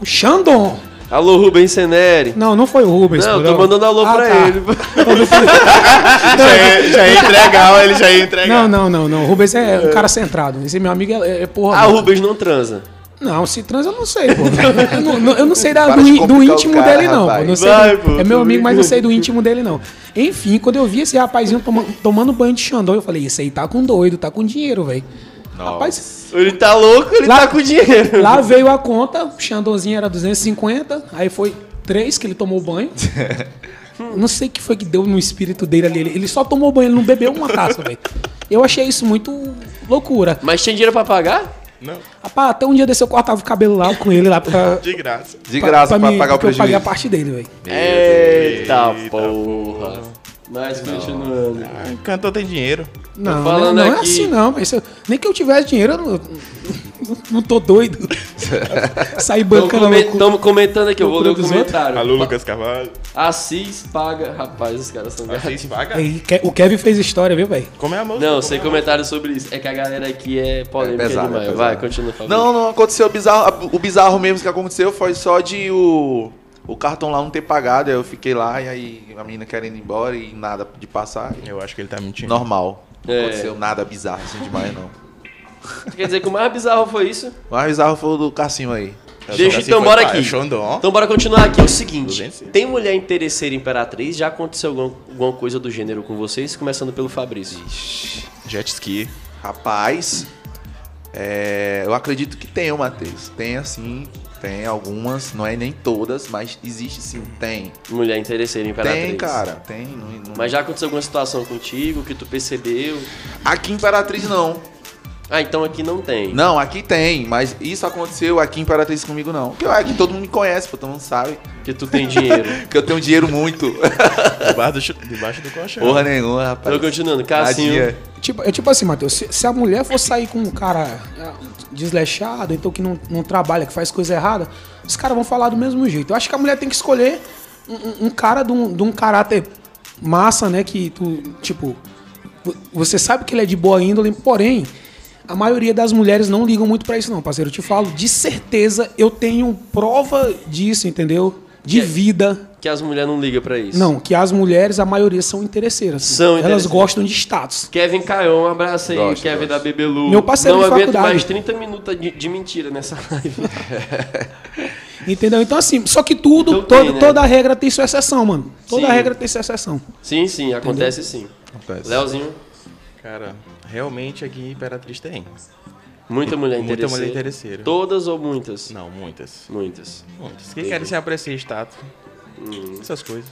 o Xandon? Alô, Rubens Seneri. Não, não foi o Rubens. Não, tô mandando alô Ah, pra tá. ele. <laughs> Já ia, já ia entregar, ele já ia entregar. Não, não, não, não. O Rubens é um cara centrado. Esse meu amigo é, é porra. Ah, o. Rubens não transa. Não, se trans eu não sei, pô. <laughs> Eu não, não- eu não sei da- do, de do íntimo cara, dele, não. pô. Não sei Vai, do- pô, é meu amigo, mas não sei do íntimo dele, não. Enfim, quando eu vi esse rapazinho toma- tomando banho de Xandão, eu falei, esse aí tá com doido, tá com dinheiro, velho. Rapaz, Ele tá louco, ele Lá- tá com dinheiro. lá veio a conta, o Xandãozinho era 250, aí foi três que ele tomou banho. <laughs> Não sei o que foi que deu no espírito dele ali. Ele ele só tomou banho, ele não bebeu uma taça, velho. Eu achei isso muito loucura. Mas tinha dinheiro pra pagar? Não, Rapaz, até um dia desse eu cortava o cabelo lá com ele lá pra. de graça. De graça pra, mim, pagar o porque Eu paguei a prejuízo. parte dele, velho. Eita, Eita porra. Mas continuando. Ah, cantor tem dinheiro. Não, falando não, não é aqui- assim não, mas eu- nem que eu tivesse dinheiro, eu não, não, tô doido. <laughs> Sair bancando. Estamos comentando aqui, eu vou ler o comentário. Alô, Lucas Carvalho. Assis paga. Rapaz, os caras são? Aí, Ke- O Kevin fez história, viu, velho? Como é a música? Não, sem é comentário sobre isso. É que a galera aqui é polêmica É pesado, demais. é. Vai, continua falando. Não, não aconteceu bizarro. O bizarro mesmo que aconteceu foi só de o, o cartão lá não ter pagado. aí Eu fiquei lá e aí a menina querendo ir embora e nada de passar. Eu acho que ele tá mentindo. Normal. Não É. aconteceu nada bizarro assim demais, não. Quer dizer que o mais bizarro foi isso? O mais bizarro foi o do Cassinho aí. Deixa Assim então, bora aqui. é. Então bora continuar aqui. É o seguinte: 200. tem mulher interesseira imperatriz? Já aconteceu alguma, alguma coisa do gênero com vocês? Começando pelo Fabrício. Jet ski. Rapaz, é, eu acredito que tem, Matheus. Tem assim, tem algumas, não é nem todas, mas existe sim, tem. Mulher interesseira imperatriz. Tem, cara, tem. não- não- Mas já aconteceu alguma situação contigo que tu percebeu? Aqui Imperatriz não. Ah, então aqui não tem. Não, aqui tem, mas isso aconteceu aqui em Imperatriz comigo não. Porque aqui todo mundo me conhece, pô, todo mundo sabe Que tu tem dinheiro. <laughs> que eu tenho dinheiro muito. <laughs> Debaixo do, debaixo do colchão. Porra nenhuma, rapaz. Então continuando, Cassinho. Tipo, é tipo assim, Matheus, se, se a mulher for sair com um cara é, desleixado, então que não, não trabalha, que faz coisa errada, os caras vão falar do mesmo jeito. Eu acho que a mulher tem que escolher um, um- cara de um, de um caráter massa, né? Que tu, tipo, vo- você sabe que ele é de boa índole, porém, a maioria das mulheres não ligam muito pra isso, não, parceiro. Eu te falo, de certeza eu tenho prova disso, entendeu? De Que- vida. Que as mulheres não ligam pra isso. Não, que as mulheres, a maioria são interesseiras. São Elas interesseiras. gostam de status. Kevin Caion, um abraço aí, Gosto, Kevin gosto. da Bebelu. Meu parceiro Não de aguento faculdade. mais 30 minutos de, de mentira nessa live. <laughs> Entendeu? Então, assim, só que tudo, Então todo- tem, né? toda regra tem sua exceção, mano. Toda Sim. regra tem sua exceção. sim, sim, acontece sim. Acontece. Leozinho, Cara, realmente aqui em Imperatriz tem. muita mulher Muita interesseira. mulher interesseira. Todas ou muitas? Não, muitas. Muitas. Muitas. Que querem se apreciar status. Hum. Essas coisas.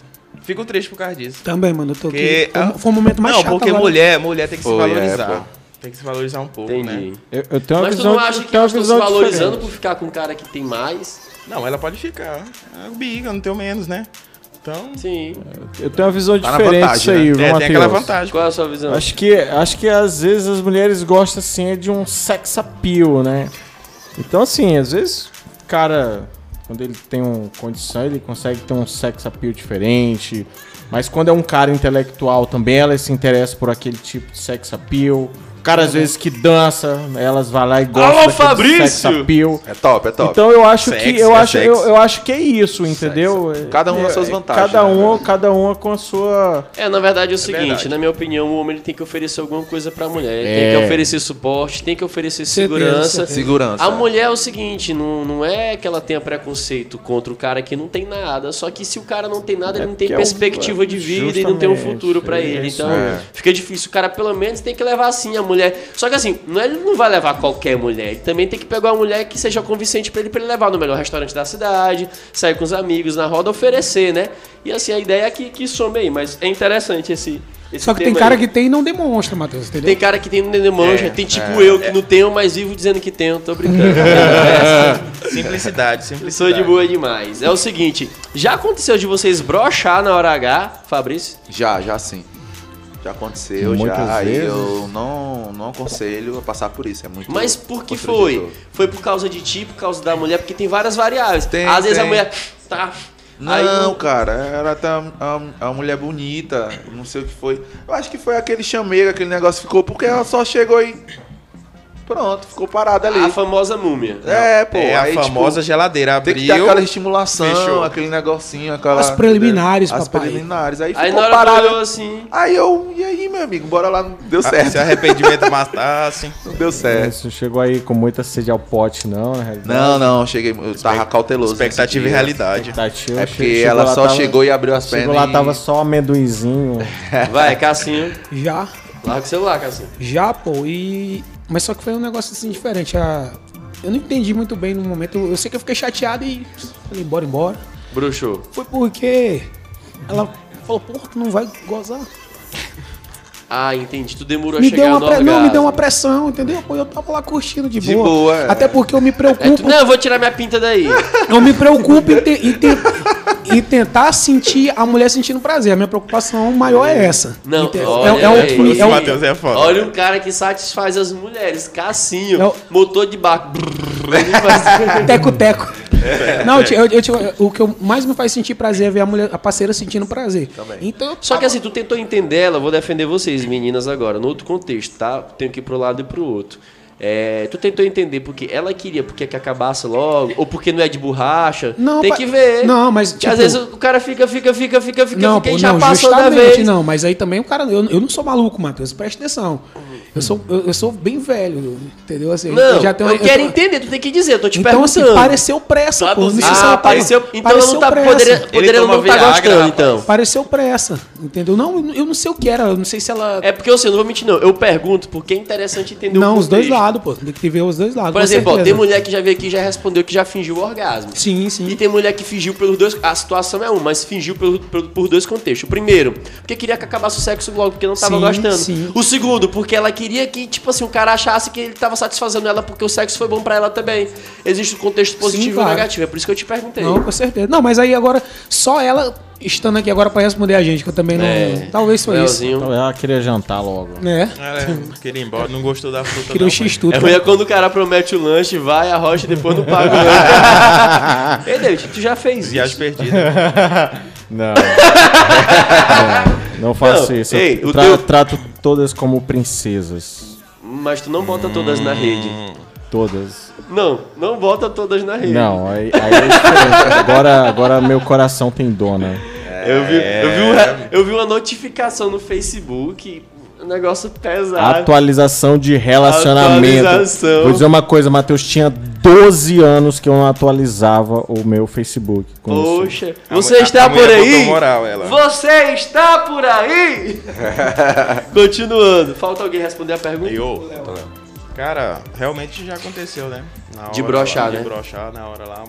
Fico triste por causa disso. Também, mano. Eu tô Porque, aqui. Foi, foi um momento mais não, chato porque agora. mulher, mulher tem que se Foi, é, valorizar. pô. tem que se valorizar um pouco, Entendi. né? Eu, eu tenho Mas tu não acha que elas estão se valorizando diferente. por ficar com um cara que tem mais? Não, ela pode ficar. É biga, não tenho menos, né? Então, Sim. Eu tenho uma visão Tá diferente vantagem, disso aí, né? é, tem aquela vantagem. Qual é a sua visão? Acho que, acho que às vezes as mulheres gostam assim é de um sex appeal, né? Então assim, às vezes o cara Quando ele tem uma condição, ele consegue ter um sex appeal diferente. Mas quando é um cara intelectual também, ela se interessa por aquele tipo de sex appeal. O cara, às vezes, que dança, elas vão lá e gostam Alô, Fabrício! sex appeal. É top, é top. Então eu acho Sexy, que eu é acho eu, eu acho que é isso, entendeu? Cada um É, com as suas é, vantagens, Cada né, uma, velho? cada uma com a sua É, na verdade é o seguinte, verdade. na minha opinião, o homem ele tem que oferecer alguma coisa pra mulher. Ele É. Tem que oferecer suporte, tem que oferecer segurança. Segurança. A mulher é o seguinte, não, não é que ela tenha preconceito contra o cara que não tem nada, só que se o cara não tem nada, ele não tem é perspectiva de vida e não tem um futuro pra é ele. Então, fica difícil. O cara pelo menos tem que levar assim a mulher. Só que assim, não é, ele não vai levar qualquer mulher, ele também tem que pegar uma mulher que seja convincente pra ele, pra ele levar no melhor restaurante da cidade, sair com os amigos na roda, oferecer, né? E assim, a ideia é que, que some aí, mas é interessante esse. esse Só que tem cara aí. que tem e não demonstra, Matheus, entendeu? Tem cara que tem no Nenê Manja, É, tem tipo eu que não tenho, mas vivo dizendo que tenho, tô brincando. <laughs> Simplicidade, Sou simplicidade. de boa demais. É o seguinte, já aconteceu de vocês brochar na hora H, Fabrício? Já, já sim. Já aconteceu, Muitas já. Vezes. eu não, não aconselho a passar por isso. É muito Mas por que foi? Foi por causa de ti, por causa da mulher? Porque tem várias variáveis. Tem, Às vezes a tem. mulher tá. Não, aí cara, era até uma, uma mulher bonita, não sei o que foi. Eu acho que foi aquele chameiro, aquele negócio ficou, porque ela só chegou e. Pronto, ficou parada ali. a famosa múmia. É, pô. é a aí, tipo, famosa geladeira. Tem Abriu. que ter aquela estimulação, fechou. aquele negocinho, aquela. As preliminares, As papai. preliminares. Aí, Aí ficou olhou assim. Aí eu, e aí, meu amigo, bora lá, não deu Ah, certo. Se arrependimento <laughs> matasse. Não deu certo. Você chegou aí com muita sede ao pote, não, na realidade. Não, não, cheguei, eu tava cauteloso. Expectativa e realidade. Expectativa, É porque chegou ela lá, só tava- chegou e abriu as pernas. Chegou lá, e- tava só amendoizinho. Vai, Cassinho. Já, Larga o celular, Cassinho. já, pô, e. Mas só que foi um negócio assim diferente. A... Eu não entendi muito bem no momento. Eu sei que eu fiquei chateado e falei, embora, embora. Bruxou. Foi porque ela falou, porra, tu não vai gozar. Ah, entendi. Tu demorou a Me chegar deu uma no pre... Não, me deu uma pressão, entendeu? Pô, eu tava lá curtindo de, De boa. boa, é. Até porque eu me É, preocupo. tu- Não, eu vou tirar minha pinta daí. <laughs> Eu me preocupo em, te- em te- em tentar sentir a mulher sentindo prazer. A minha preocupação maior é essa. Não, Ente- olha, é, um- aí. é um- Matheus é foda. Olha um cara que satisfaz as mulheres. Cassinho. É o- Motor de barco. <laughs> Brrr, Teco-teco. Não, eu, eu, eu- o que mais me faz sentir prazer é ver a, mulher, a parceira sentindo prazer. Então, eu Só que assim, tu tentou entender ela, vou defender vocês, meninas, agora, no outro contexto, tá? Tenho que ir pro lado e pro outro. É, tu tentou entender porque ela queria porque que acabasse logo, ou porque não é de borracha. Não, Tem pa- que ver. não, mas, Que tipo- às vezes o cara fica, fica, fica, fica, fica, Não, fica pô, e já não, passou da vez. não, mas aí também o cara. Eu, eu não sou maluco, Matheus, presta atenção. Eu sou, eu, eu sou bem velho, entendeu? Assim, Não, eu já tenho, eu quero tô- entender, tu tem que dizer, eu tô te Então, assim, perguntando. pareceu pressa, pô. Traduzir. Não sei se Ah, ela tá- pareceu. Então ela pareceu não tá pressa. poderia, poderia não tá Viagra, gostando, rapaz. então. Pareceu pressa, entendeu? Não, eu não sei o que era, eu não sei se ela. É porque eu sei, não vou mentir, não. Eu pergunto porque é interessante entender não, o os dois lados, pô. Tem que ver os dois lados. Por exemplo, ó, tem mulher que já veio aqui e já respondeu que já fingiu o orgasmo. Sim, E sim. tem mulher que fingiu pelos dois. A situação é uma, mas fingiu pelo- pelo- por dois contextos. O primeiro, porque queria que acabasse o sexo logo, porque não tava Sim, gostando. sim. O segundo, porque ela queria que, tipo assim, o cara achasse que ele tava satisfazendo ela porque o sexo foi bom pra ela também. Existe o contexto positivo claro. e negativo. É por isso que eu te perguntei. Não, com certeza. Não, mas aí agora, só ela estando aqui agora pra responder a gente, que eu também não. É. Talvez foi isso. Leozinho. Então ela queria jantar logo. É. É, queria ir embora, não gostou da fruta. Queria não, um X-Tudo. É ruim é quando o cara promete o lanche, vai, arrocha e depois não paga o <laughs> lanche. Ei, David, tu já fez mas isso. Viagem perdida. <laughs> Não. <laughs> não, não faço Não, isso. ei, eu tra- teu- trato todas como princesas. Mas tu não bota todas na rede. Todas. Não, não bota todas na rede. Não, aí, aí é diferente. Agora, agora meu coração tem dona. Eu vi, eu, vi um re- eu vi uma notificação no Facebook, negócio pesado. Atualização de relacionamento. Atualização. Vou dizer uma coisa, Matheus, tinha 12 anos que eu não atualizava o meu Facebook. Poxa, você a- está a por aí? moral, ela. Você está por aí? <laughs> Continuando. Falta alguém responder a pergunta? Eu, cara, realmente já aconteceu, né? Na De hora broxar, lá, né? De broxar na hora lá.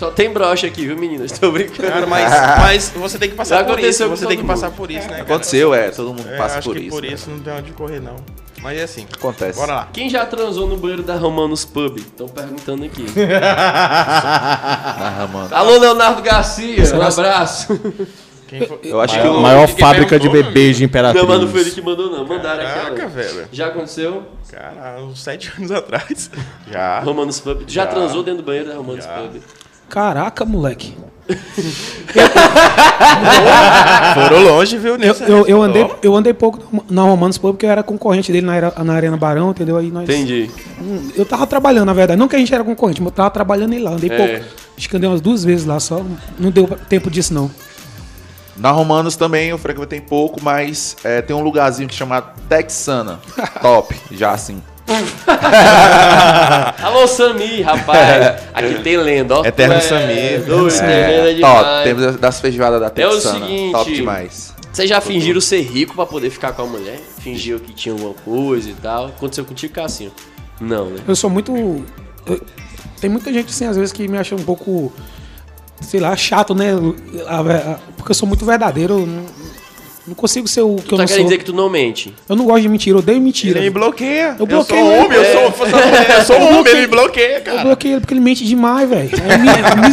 Só tem brocha aqui, viu, meninas? Tô brincando. Cara, mas, <laughs> mas você tem que Já passar por aconteceu isso. com Você tem que passar mundo. por isso, né? cara? Aconteceu, é, todo mundo É, passa acho por que isso. por né? isso não tem onde correr, não. Mas é assim. Acontece. Bora lá. Quem já transou no banheiro da Romanos Pub? Estão perguntando aqui. <laughs> Ah. Alô, Leonardo Garcia, um abraço. Quem foi? Eu acho que Maior, o. maior fábrica de bebês de Imperatriz. Não, mas não foi ele que mandou, não. Mandaram Caraca, aquela. velho. Já aconteceu? Cara, uns sete anos <laughs> atrás. Já. Romanos Pub. Já, Já. transou dentro do banheiro da Romanos Já. Pub? Caraca, moleque. <laughs> Foram longe, viu, Eu, Nilson? eu, eu andei, eu andei pouco na Romanos Pub porque eu era concorrente dele na, era- na Arena Barão, entendeu? Aí nós, Entendi. Hum, Eu tava trabalhando, na verdade. Não que a gente era concorrente, mas eu tava trabalhando ele lá. Andei É. pouco. Acho que andei umas duas vezes lá só. Não deu tempo disso, não. Na Romanos também eu frequentei pouco, mas é, tem um lugarzinho que chama Texana. <laughs> Top, já assim. <laughs> Alô, Sami, rapaz. Aqui tem lenda, ó. Eterno É, Samir. Doido, tem É, lenda top, temos das feijoadas da É o Texana. seguinte- Top demais. Vocês já fingiram ser rico pra poder ficar com a mulher? Fingiu que tinha alguma coisa e tal. Aconteceu contigo, Cassinho? Não, né? Eu sou muito. eu- tem muita gente, assim, às vezes, que me acha um pouco. Sei lá, chato, né? Porque eu sou muito verdadeiro. Eu Não, consigo ser o que Tu eu tá não querendo sou. dizer que tu não mente? Eu não gosto de mentira, eu odeio mentira. Ele me bloqueia. Eu Eu, sou homem, eu sou, eu sou homem, ele me bloqueia, Eu cara. bloqueei ele porque ele mente demais, velho. <laughs>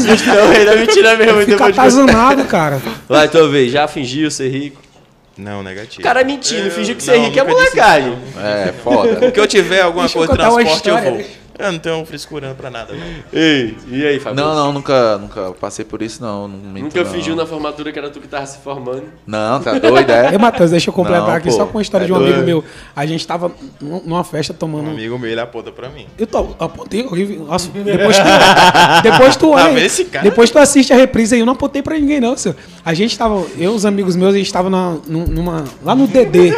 Eu fico- Não, ele é mentira mesmo. Fica atazanado, cara. Vai, tua vez. Já fingiu ser rico? Não, negativo. O cara é mentindo, Eu- fingir que ser não, rico é molecagem. É, foda. <laughs> Que eu tiver alguma Deixa eu coisa de transporte, eu vou. Eu não tenho frescurando pra nada, não. Ei, e aí, Fábio? não, não, nunca, nunca passei por isso, não. não minto, Nunca não. fingiu na formatura que era tu que tava se formando. Não, tá doido, é? <laughs> Ei, Matheus, deixa eu completar Não, aqui pô. só com a história É de um amigo doido. meu. A gente tava num- numa festa Um tomando. amigo meu, ele aponta pra mim. Eu tô, apontei, horrível. Nossa, depois tu, <laughs> depois tu Tá vendo esse cara? depois tu assiste a reprise aí, eu não apontei pra ninguém não, senhor. A gente tava, eu e os amigos meus, a gente tava na, num- numa, lá no DD.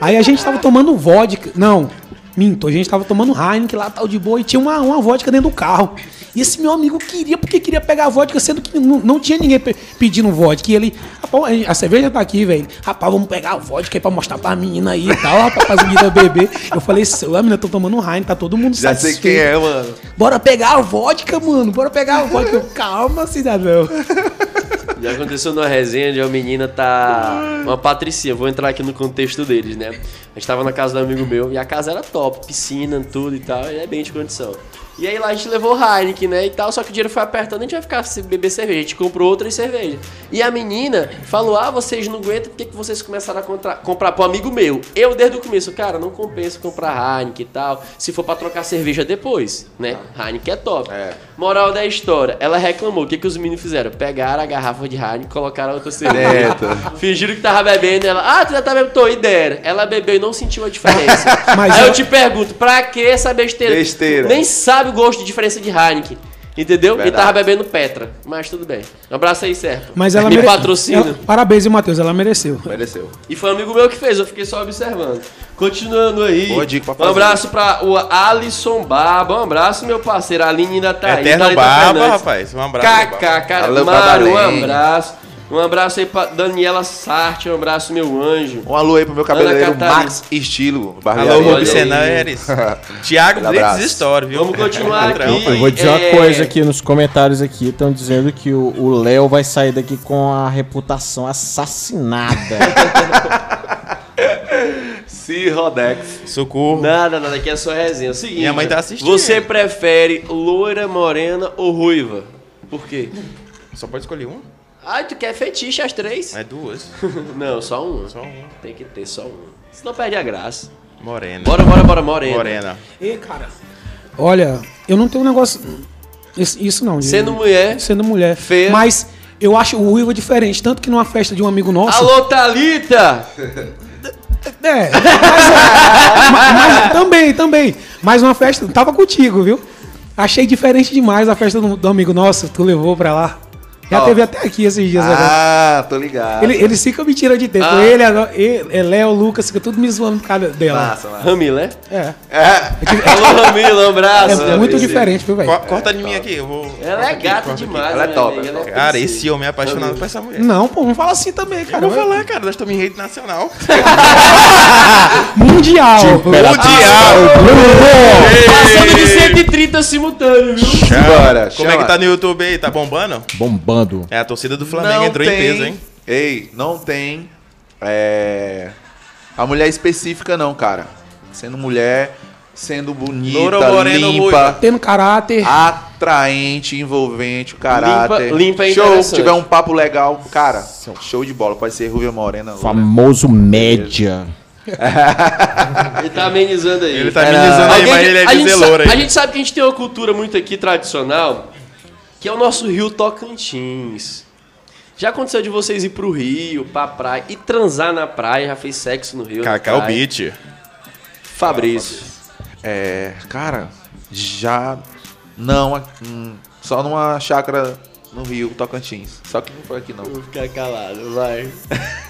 Aí a gente tava tomando vodka, não, minto, a gente tava tomando Heineken lá, tal de boa, e tinha uma, uma vodka dentro do carro. E esse meu amigo queria, porque queria pegar a vodka, sendo que não, não tinha ninguém pe- pedindo vodka. E ele, rapaz, a cerveja tá aqui, velho. Rapaz, vamos pegar a vodka aí pra mostrar pra menina aí e tal, rapaz, pra menina beber. Eu falei, seu, a menina tá tomando Heineken, tá todo mundo Já sei satisfeito. quem é, mano. Bora pegar a vodka, mano. Bora pegar a vodka. Eu, Calma, cidadão. Já aconteceu numa resenha de uma menina tá. Uma patricinha, vou entrar aqui no contexto deles, né? A gente tava na casa do amigo meu e a casa era top, piscina, tudo e tal, e é bem de condição. E aí lá a gente levou Heineken, né, e tal, só que o dinheiro foi apertando, a gente vai ficar se beber cerveja, a gente comprou outras cervejas. E a menina falou, ah, vocês não aguentam, por que, que vocês começaram a contra- comprar pro amigo meu? Eu, desde o começo, cara, não compensa comprar Heineken e tal, se for pra trocar cerveja depois, né? Heineken é top. É. Moral da história, ela reclamou, o que, que os meninos fizeram? Pegaram a garrafa de Heineken e colocaram outra cerveja. <laughs> Fingiram que tava bebendo, ela, ah, tu já tá bebendo, tô, e deram. Ela bebeu e não sentiu a diferença. <laughs> Mas Aí ela- eu te pergunto, pra que essa besteira? Besteira. Nem sabe o gosto de diferença de Heineken. Entendeu? E Verdade. tava bebendo Petra. Mas tudo bem. Um abraço aí, Serpa. Mas ela Me mere- patrocina. Ela- Parabéns, Matheus? Ela mereceu. Mereceu. E foi um amigo meu que fez, eu fiquei só observando. Continuando aí. Boa dica pra Um abraço pra o Alisson Barba. Um abraço, meu parceiro. A Aline ainda tá aí. Eterno Thalita Barba, Fernandes. rapaz. Um abraço. KK, cara. Mário, um abraço. Um abraço aí pra Daniela Sartre. Um abraço, meu anjo. Um alô aí pro meu cabeleireiro. Max Estilo. Alô. Senares. <laughs> Thiago Aquele Blitz. Story, viu? Vamos continuar <laughs> aqui. Eu vou dizer É. uma coisa aqui nos comentários aqui, estão dizendo que o Léo vai sair daqui com a reputação assassinada. <laughs> Si Rodex. Socorro. Nada, nada, aqui é só resenha. É o seguinte. Minha mãe tá assistindo. Você prefere loira, morena ou ruiva? Por quê? Só pode escolher um? Ai, tu quer fetiche as três? É duas. <laughs> Não, só uma. Só um. Tem que ter só uma. Senão perde a graça. Morena. Bora, bora, bora, morena. Morena. E, cara. Olha, eu não tenho um negócio. Isso, isso não. de- Sendo mulher. Sendo mulher. Feia. Mas eu acho o Ruiva diferente. Tanto que numa festa de um amigo nosso. Alô, Thalita! É. Mas, é, ma- mas também, também. Mas uma festa. Tava contigo, viu? Achei diferente demais a festa do, do amigo nosso. Tu levou pra lá. Já Ó. teve até aqui esses dias agora. Ah, tô ligado. Ele, eles ficam me tirando de tempo. Ah. Ele, ele, é Léo, Lucas, fica tudo me zoando por causa dela. Massa, massa. Ramilé? É. É. Alô, Ramila, um abraço. É muito diferente, viu, velho? Co- Corta de mim aqui, eu vou. Ela é aqui, gata demais, Ela é minha top, amiga, é ela Cara, esse homem é apaixonado por essa mulher. Não, pô, não fala assim também, cara. Eu vou falar, cara, nós estamos em rede nacional. <laughs> Mundial. Mundial! Passando de 130 simultâneo, viu? Bora, Como é que tá no YouTube aí? Tá bombando? Bombando. É, a torcida do Flamengo entrou em peso, hein? Ei, não tem. É. A mulher específica, não, cara. Sendo mulher, sendo bonita, ou limpa? Tendo caráter. atraente, envolvente, o caráter. Limpa- limpa é Show, interessante. tiver um papo legal, cara, show de bola. Pode ser Rúvia Morena. Famoso média. <laughs> Ele tá amenizando aí. Ele tá amenizando aí, Alguém- mas ele é de aí. A gente sabe que a gente tem uma cultura muito aqui tradicional que é o nosso Rio Tocantins. Já aconteceu de vocês ir pro Rio, pra praia e transar na praia? Já fez sexo no Rio? Cacau? Beach. Fabrício. É, cara, já não, hum, só numa chácara no Rio, Tocantins. Só que não foi aqui não. Vou ficar calado, vai.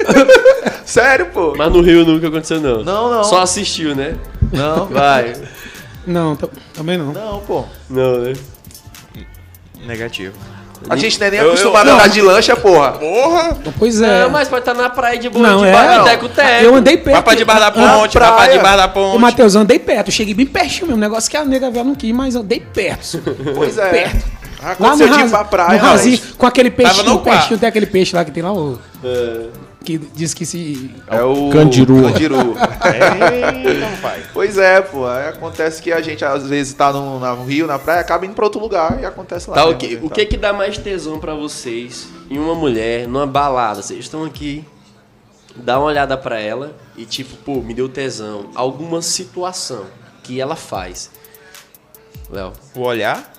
<laughs> Sério, pô? Mas no Rio nunca aconteceu, não. Não, não. Só assistiu, né? Não, Vai. Não, também não. não, pô. Não, né? Negativo. A gente não é nem Eu- eu- acostumado a não. andar de lancha, porra. Porra! Pois é. Não, mas pode estar na praia de boa, Não, de é, não. teco-teco. Eu andei perto. Vai pra debaixo da Ah, ponte, vai pra debaixo da Ô, ponte. Matheus, eu andei perto. Eu cheguei bem pertinho mesmo. Negócio que a nega velha não quis, mas eu andei perto. Pois é. Perto. Aconteceu de ir ras- pra praia, no rasinho, mas- com aquele peixinho, no quarto. pertinho, tem aquele peixe lá que tem lá, o, É. que diz que se... É o Candiru. Candiru. <laughs> Eita, pai. pois é, pô. Aí acontece que a gente às vezes tá no, no Rio, na praia, acaba indo pra outro lugar e acontece lá. Tá, mesmo, ok. então. O que que dá mais tesão pra vocês em uma mulher, numa balada? Vocês estão aqui, dá uma olhada pra ela e tipo, pô, me deu tesão. Alguma situação que ela faz. Léo, O olhar,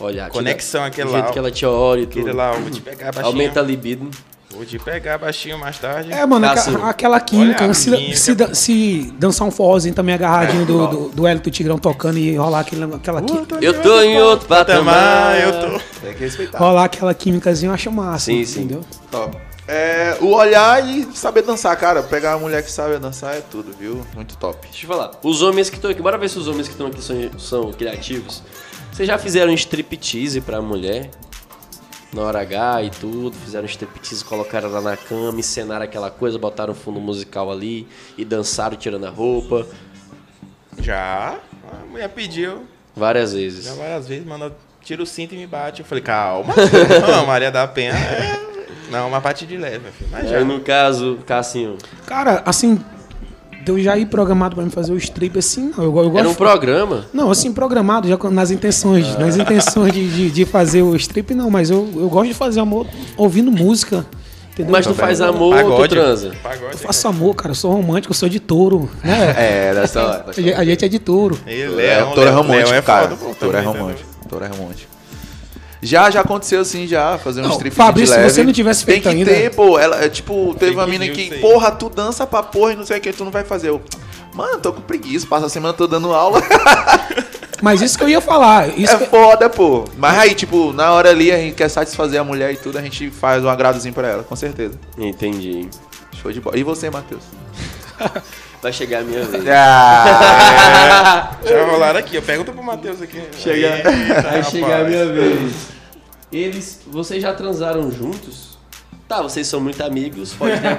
olha. tira- Conexão, aquele o jeito lá, que ela te olha e aquele tudo. lá, eu vou te pegar baixinho. Aumenta a libido. Vou te pegar baixinho mais tarde. É, mano, aqua- aquela química, Olha a se, química. se, dan- se dançar um forrozinho também agarradinho do, do, do Hélito Tigrão tocando e rolar aquele, aquela química. Eu tô em outro patamar. eu tô. Tem que respeitar. Rolar aquela químicazinha eu acho massa, Sim, sim. entendeu? Top. É, o olhar e saber dançar, cara. Pegar uma mulher que sabe dançar é tudo, viu? Muito top. Deixa eu falar. Os homens que estão aqui, bora ver se os homens que estão aqui são, são criativos. Vocês já fizeram striptease pra mulher? Na hora H e tudo, fizeram striptease, colocaram ela na cama, encenaram aquela coisa, botaram um fundo musical ali e dançaram tirando a roupa Já. A mulher pediu. várias vezes. Já várias vezes, mandou, tira o cinto e me bate. Eu falei, calma. não, Maria da Penha. é- Não, uma parte de leve, meu filho. Mas já. Aí no caso, Cassinho, Cara, assim, deu já ir programado pra me fazer o strip assim, não. Eu, eu gosto era um programa? Não, assim, programado já nas intenções, nas intenções de, de, de fazer o strip, não, mas eu, eu gosto de fazer amor ouvindo música. Entendeu? Mas tu faz amor ou tu Pagode. transa? Eu Pagode. faço amor, cara, eu sou romântico, eu sou de touro, né? É, dessa hora. A gente- é de touro. Ele É, Leão, touro é romântico, Leão é cara. foda, touro é romântico. Touro é romântico. Já, já aconteceu assim, já, fazer um Não, strip Fabrício, de leve. se você não tivesse feito Tem que ainda- ter, pô. Ela, é, tipo, teve uma viu que, porra, tu dança pra porra e não sei o que, tu não vai fazer. Eu, mano, tô com preguiça, passa a semana toda dando aula. <laughs> Mas isso que eu ia falar, isso é que- foda, pô. Mas aí, tipo, na hora ali a gente quer satisfazer a mulher e tudo, a gente faz um agradozinho pra ela, com certeza. Entendi. Show de bola. E você, Matheus? <laughs> Vai chegar a minha vez. Ah, <laughs> Já rolaram aqui. Eu pergunto pro Matheus aqui. Chegar, Eita, aí rapaz. chegar a minha vez. Eles, vocês já transaram juntos? Tá, vocês são muito amigos, pode ter. <laughs>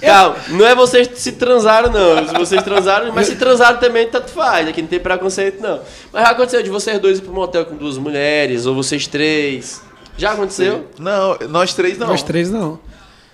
Calma, não é vocês se transaram, não. Se vocês transaram, mas se transaram também, tanto faz. Aqui não tem preconceito, não. Mas já aconteceu de vocês dois ir pro motel com duas mulheres, ou vocês três. Já aconteceu? não, nós três não. nós três não.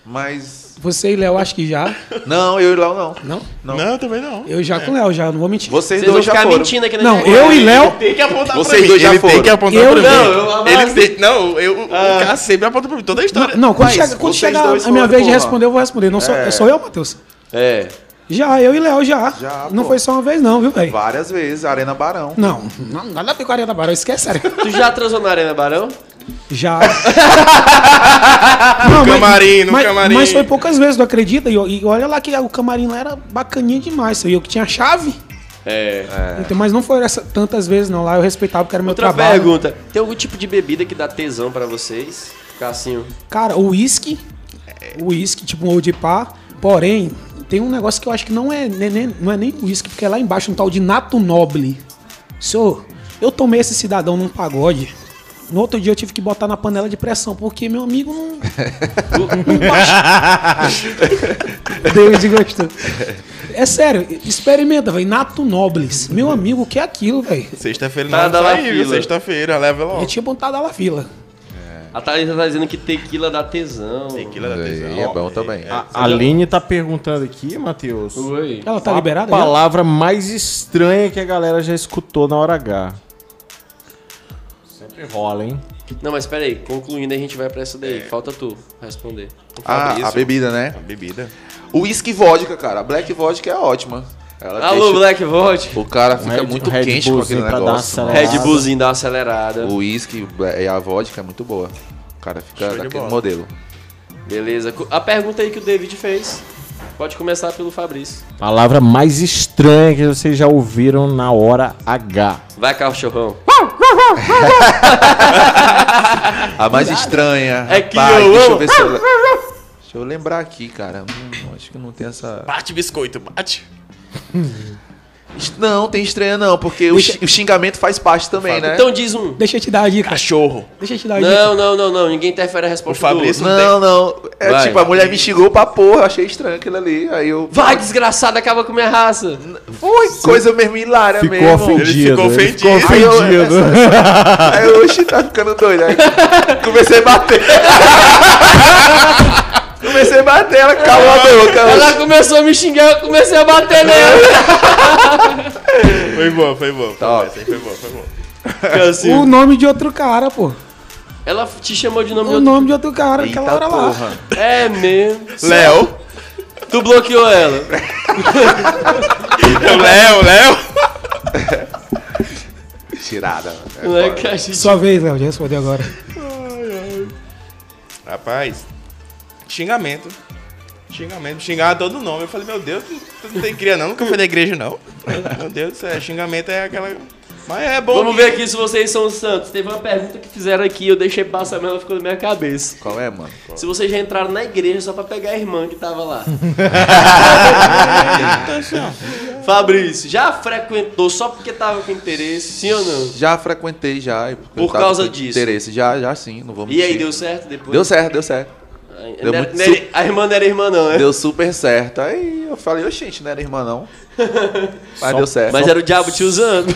Mas. Você e Léo, acho que já. Não, eu e Léo não. Não? Não. Não, também não. Eu já com o Léo, já, não vou mentir. Vocês, Vocês vão dois já ficar foram. mentindo aqui na Não, eu e Léo. Tem que apontar Vocês pra mim. dois já Ele foram. tem que apontar Eu pra não, mim. eu- Ele tem... Não, eu, o cara sempre aponta pra mim. Toda a história. Não, quando, Mas chega, quando vocês chegar dois a minha foram, vez de porra. responder, eu vou responder. Não sou, É. sou eu, Matheus? É. Já, eu e Léo, já. Já, não pô. foi só uma vez, não, viu, velho? Várias vezes, Arena Barão. Não, não, nada a ver com a Arena Barão, esquece, sério. Tu já transou na Arena Barão? Já. <laughs> não, camarim, no mas, camarim. Mas foi poucas vezes, tu acredita? E, e olha lá que o camarim lá era bacaninha demais. Eu que tinha chave. É. Então, mas não foi essa, tantas vezes, não. Lá eu respeitava porque era meu Outra trabalho. pergunta. Tem algum tipo de bebida que dá tesão pra vocês? Cassinho. Cara, o uísque, o uísque, tipo um old pá, porém, tem um negócio que eu acho que não é nem, nem- não é nem uísque, porque é lá embaixo um tal de Nato Noble. Senhor, eu tomei esse cidadão num pagode. No outro dia eu tive que botar na panela de pressão, porque meu amigo não. <laughs> não baixa. David gostou. É sério, experimenta, velho. Nato Nobles. Meu amigo, o que é aquilo, velho? Sexta-feira Tá não viu? fila. Sexta-feira, leva Eu logo. tinha botado lá fila. A Thalita tá dizendo que tequila dá tesão. Tequila da tesão. É bom também. É, A Aline tá perguntando aqui, Matheus. Oi. Ela tá a liberada? já? palavra mais estranha que a galera já escutou na hora H. Sempre rola, hein? Não, mas pera aí. Concluindo, a gente vai pra essa daí. Falta tu responder. Ah, Fabrício. a bebida, né? A bebida. O whisky vodka, cara. A black vodka é ótima. Ela Alô, deixa- Black Vodka. O cara fica Red- muito Red quente com aquele negócio. acelerada. Red Bullzinho dá uma acelerada. O uísque e a vodka é muito boa. O cara fica Show daquele modelo. Beleza. A pergunta aí que o David fez. Pode começar pelo Fabrício. Palavra mais estranha que vocês já ouviram na hora H. Vai, cachorrão. A mais estranha. É que rapaz, eu deixa eu ver se eu... Deixa eu lembrar aqui, cara. Hum, acho que não tem essa... Bate biscoito, bate. <laughs> Não, tem estranha não, porque o, xi- o xingamento faz parte também, né? Então diz um. Deixa eu te dar a dica. Cachorro. Deixa eu te dar a dica. Não, não, não, não. Ninguém interfere a resposta O Fabrício- do outro. Não, não. É Vai. tipo, a mulher me xingou pra porra, achei estranho aquilo ali. Aí eu. Vai, desgraçado, acaba com minha raça. Foi coisa mesmo hilária Ficou mesmo. ofendido. ficou ele ficou Aí eu- ofendido. Aí eu, oxi, tá ficando doido. Aí <laughs> comecei a bater. <laughs> comecei a bater, ela calou a boca. Ela começou a me xingar, eu comecei a bater <laughs> nela. Foi bom, foi bom. Tá. Foi bom, foi bom. Fica assim. O nome de outro cara, pô. Ela te chamou de nome de O outro. nome de outro cara, Eita aquela hora lá. porra. É mesmo. Léo. Tu bloqueou ela. Léo, Léo. Tirada. É é. Sua vez, Léo, já respondeu agora. Rapaz, xingamento. Xingamento. Xingar todo nome. Eu falei, meu Deus, tu, não tem cria não, nunca foi da igreja não. <laughs> Meu Deus do céu, xingamento é aquela... Mas é bom. Vamos que- ver aqui se vocês são santos. Teve uma pergunta que fizeram aqui, eu deixei passar, mas ela ficou na minha cabeça. Qual é, mano? Se vocês já entraram na igreja só pra pegar a irmã que tava lá. <laughs> Fabrício, já frequentou só porque tava com interesse, sim ou não? Já frequentei já. Por causa disso? Interesse. Já, já sim, não vou mentir. E aí, deu certo depois? Deu certo, deu certo. Deu era- muito era- a irmã não era irmã, não, né? Deu super certo. Aí eu falei, ô gente, não era irmã não. <laughs> Mas deu certo. Mas era o diabo te usando.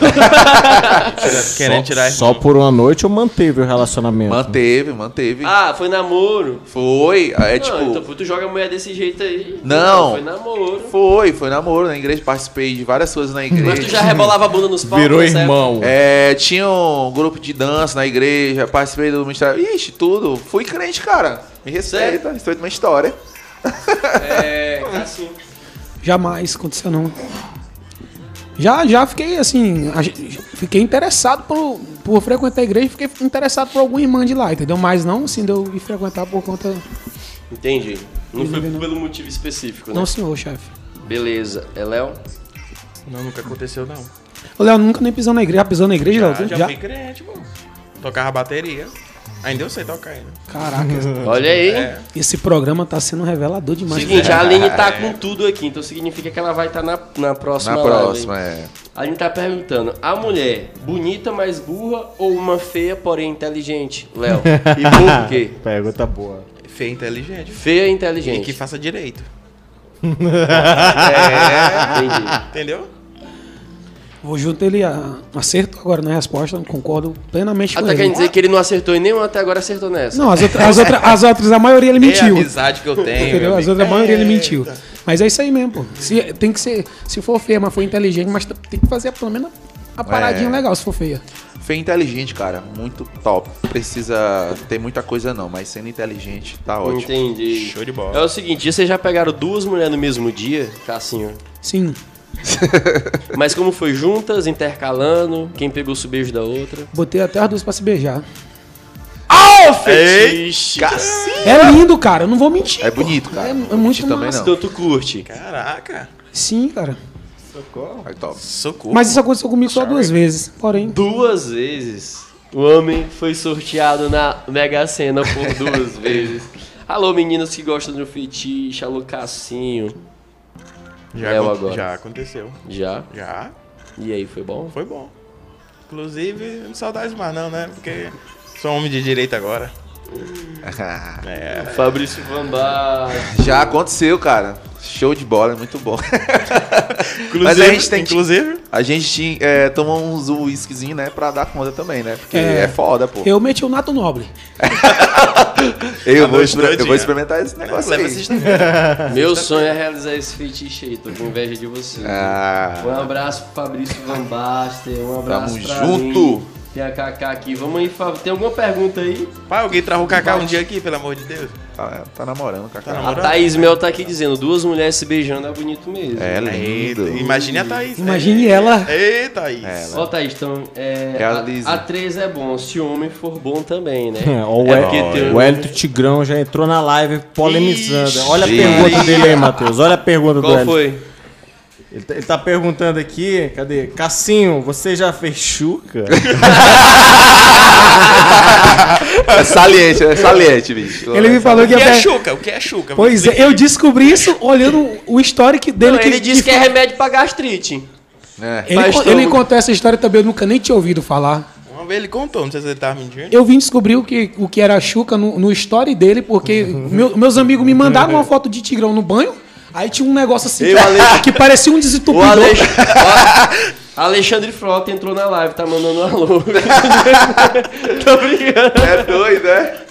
Querendo tirar a irmã. Só por uma noite ou manteve o relacionamento? Manteve, manteve. ah, foi namoro. Foi. Não, tipo. então tu joga a mulher desse jeito aí. Não. Foi namoro. Foi, foi namoro na igreja, participei de várias coisas na igreja. Mas tu já rebolava a bunda nos palcos, Virou irmão. É, tinha um grupo de dança na igreja, participei do ministério. Ixi, tudo. Fui crente, cara. Me respeita, respeita minha história. É, assim. Jamais aconteceu, não. Já, já fiquei assim, fiquei interessado por, por frequentar a igreja, fiquei interessado por alguma irmã de lá, entendeu? Mas não assim, de eu ir frequentar por conta. Entendi. Não foi Não. pelo motivo específico, né? Não, senhor, chefe. Beleza. É Léo? Não, nunca aconteceu não. O Léo nunca nem pisou na igreja. Já pisou na igreja, Já, Léo? já, fui crente, pô. Tocava bateria. Ainda eu sei tocar ainda. Caraca, <laughs> Olha aí. É. esse programa tá sendo revelador demais. Seguinte, a Aline tá É. com tudo aqui, então significa que ela vai estar na, na próxima Na live, próxima, hein? é. A Aline tá perguntando: a mulher, bonita, mas burra ou uma feia, porém inteligente? Léo. <laughs> E por quê? Pergunta boa. Feia e inteligente. Feia e E inteligente. que faça direito. <laughs> É, entendi. Entendeu? Vou junto ele a, acerto agora na resposta, concordo plenamente com Até ele. quer dizer que ele não acertou em nenhum, até agora acertou nessa. Não, as, outra, as, outra, as outras, a maioria ele É a mentiu. amizade que eu tenho. As outras, a maioria ele É. mentiu. Mas é isso aí mesmo, pô. Se, tem que ser, se for feia, mas for inteligente, mas tem que fazer pelo menos a paradinha É. legal se for feia. Feio e inteligente, cara. Muito top. Precisa ter muita coisa não, mas sendo inteligente, tá ótimo. Entendi. Show de bola. É o seguinte, vocês já pegaram duas mulheres no mesmo dia, Cassinho? Sim. <laughs> Mas como foi juntas, intercalando, quem pegou o beijo da outra? Botei até as duas pra se beijar. Oh, fetiche! É lindo, cara. Eu não vou mentir. É bonito, cara. É, é muito também, massa. não. Então tu curte. Caraca. Sim, cara. Aí, top. Socorro. Mas isso aconteceu comigo só duas vezes. Porém, Duas vezes. O homem foi sorteado na Mega Sena por duas <laughs> vezes. Alô, meninas que gostam do fetiche. Alô, Cassinho. Já, Léo agora. já aconteceu. Já? Já. E aí, foi bom? Foi bom. Inclusive, não saudades mais não, né? Porque sou homem de direito agora. <laughs> É. Fabrício Van Bar. Já aconteceu, cara. Show de bola, é muito bom. Inclusive, <laughs> Mas a gente tem que- inclusive A gente é, toma uns whiskyzinho, né, pra dar conta também, né? Porque É. é, foda, pô. eu meti o Nato Nobre. <laughs> Eu, vou, eu vou experimentar esse negócio aí. Meu sonho é realizar esse fetiche aí. Tô com inveja de você. Um Ah, abraço pro Fabrício Van Baster. Um abraço tamo pra junto. mim. Tem a Kaká aqui. Vamos aí, Fábio. Tem alguma pergunta aí? Pai, alguém travou o Cacá um dia aqui, pelo amor de Deus. Tá, tá namorando, Tá Cacá. A namorando? Thaís Mel tá aqui dizendo: duas mulheres se beijando é bonito mesmo. É Eita, lindo. imagine a Thaís. Imagine ela. Eita, Thaís. Ela. Ó, Thaís, então, é, É a a, Lizzy. a 3 é bom, se o homem for bom também, né? <laughs> É, ó, o, É El- porque tem o Hélito Tigrão já entrou na live polemizando. Ixi, Olha a pergunta dele aí, Matheus. Olha a pergunta do Qual Hélito. foi? Ele tá, ele tá perguntando aqui, cadê? Cassinho, você já fez chuca? <laughs> É saliente, é saliente, bicho. Ele me falou O que que ia é chuca? O que é chuca? Pois é, eu descobri isso olhando o histórico dele. Não, que, ele disse que é remédio pra gastrite. É. Ele, estômago. ele contou essa história também, eu nunca nem tinha ouvido falar. Uma vez ele contou, não sei se ele tava mentindo. Eu vim descobrir o que, o que era Xuca no, no story dele, porque <laughs> meu- meus amigos me mandaram uma foto de Tigrão no banho. Aí tinha um negócio assim que, Ale- <laughs> que parecia um O desentupidor. Alex... Ó, Alexandre Frota entrou na live, tá mandando um alô. <laughs> Tô brincando. É doido, é?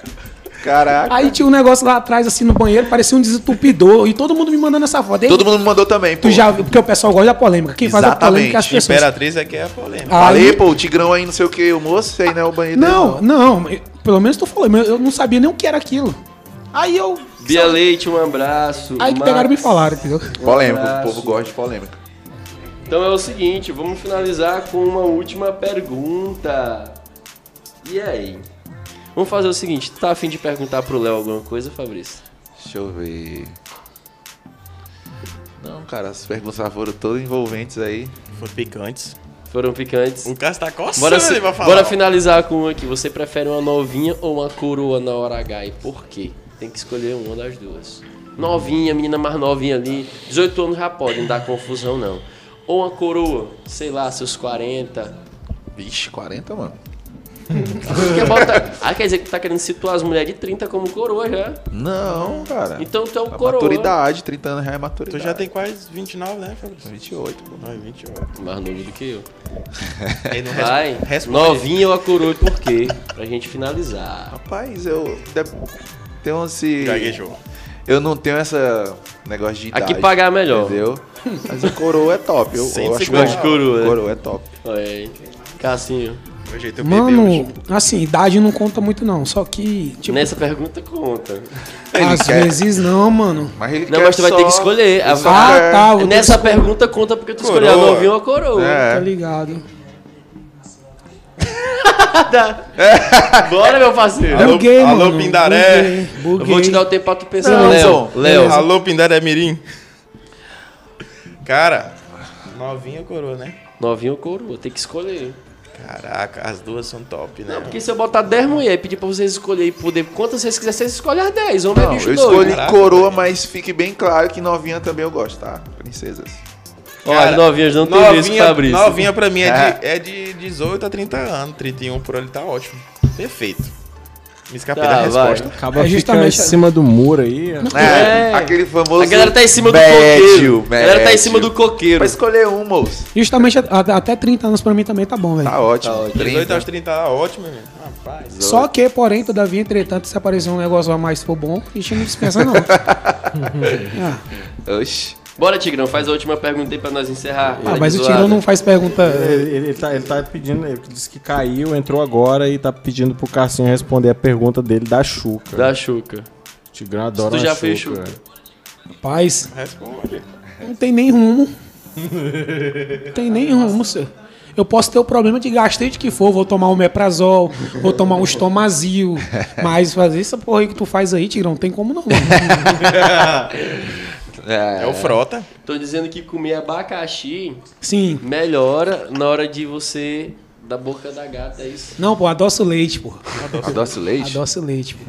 Caraca. Aí tinha um negócio lá atrás, assim, no banheiro, parecia um desentupidor. E todo mundo me mandando essa foto. Aí, Todo mundo me mandou também, pô. Tu já porque o pessoal gosta da polêmica. Quem faz a Exatamente. polêmica é as pessoas. Imperatriz é que é a polêmica. Falei, Aí- pô, o Tigrão aí, não sei o que, o moço, isso aí não é o banheiro Não, dele, não, eu- pelo menos tu falou, mas eu não sabia nem o que era aquilo. Aí eu. Bia Leite, um abraço. Aí que Max. pegaram e me falaram, entendeu? Polêmico, abraço. o povo gosta de polêmica. Então é o seguinte, vamos finalizar com uma última pergunta. E aí? Vamos fazer o seguinte, tu tá afim de perguntar pro Léo alguma coisa, Fabrício? Deixa eu ver. Não, cara, as perguntas foram todas envolventes aí. Foram picantes. Foram picantes. O cara tá coçando Bora, ele pra falar. bora finalizar com uma aqui. Você prefere uma novinha ou uma coroa na hora H? E por quê? Tem que escolher uma das duas. Novinha, menina mais novinha ali. 18 anos já pode, não dá confusão não. Ou uma coroa, sei lá, seus 40. Vixe, 40, mano. Quer botar- Ah, quer dizer que tu tá querendo situar as mulheres de 30 como coroa já. Não, cara. Então tu é um A coroa. maturidade, 30 anos já é Tu maturidade. já tem quase 29, né, Fabrício? 28, pô. Não, 28. Mais novo do que eu. <laughs> Vai. responde. Novinha ou a coroa e por quê? Pra gente finalizar. Rapaz, eu tenho esse. Gaguejou. Eu não tenho essa negócio de idade. Aqui pagar melhor. Entendeu? <laughs> Mas o coroa é top. Eu, eu 150 acho gosto de coroa? Coroa é top. Olha aí. Cassinho. Jeito Mano, assim, idade não conta muito não. Só que, tipo, Nessa pergunta conta. às quer- vezes não, mano. Mas ele Não, mas tu vai ter que escolher. Ah, tá. Nessa que pergunta conta porque tu escolheu a novinha ou a coroa. É. Tá ligado. <laughs> Bora, meu parceiro. Alô, Buguei, alô, mano. Pindaré. Buguei, Eu buguei. vou te dar o tempo pra tu pensar. Não, Léo. Léo. Alô, Pindaré Mirim. Cara, novinha coroa, né? Novinha ou coroa? Tem que escolher. Caraca, as duas são top, né? Porque se eu botar 10 mulheres e pedir pra vocês escolherem poder. Quantas vocês quiserem, vocês escolhem as 10. Homem é Não, bicho eu doido. escolhi Caraca. coroa, mas fique bem claro que novinha também eu gosto, tá? Princesas. Olha, Cara, novinhas não tem isso, Fabrício. novinha pra mim é de, é de 18 a 30 anos. 31 por ali tá ótimo. Perfeito. Me escapei Tá, da vai. resposta. Acaba É ficando em justamente- cima do muro aí. É. aquele famoso. A galera tá em cima do médio, coqueiro. A galera tá em médio. cima do coqueiro. Pra escolher um, moço. Justamente a- a- até 30 anos pra mim também tá bom, velho. Tá ótimo. Tá ótimo. 18 aos 30 tá ótimo, meu. Rapaz. Só que, porém, todavia, entretanto, se aparecer um negócio a mais for bom, a gente não dispensa, não. ah, <laughs> Oxi. Bora, Tigrão, faz a última pergunta aí pra nós encerrar. ah, mas o. Tigrão não faz pergunta. Ele, ele- ele tá, ele tá pedindo, ele disse que caiu, entrou agora e tá pedindo pro Cassinho responder a pergunta dele da Xuca. Da Xuca. O Tigrão adora Tu já fez Xuca. Xuca? Rapaz, Responde. não tem nem rumo. Não tem nem rumo, senhor. Eu posso ter o problema de gastrite que for, vou tomar um meprazol, vou tomar um estomazil, <laughs> mas fazer essa porra aí que tu faz aí, Tigrão, não tem como não. <laughs> É o Frota. Tô dizendo que comer abacaxi Sim. melhora na hora de você da boca da gata, é isso? Não, pô, adoço leite, pô. Adoce leite? Adoço leite, pô.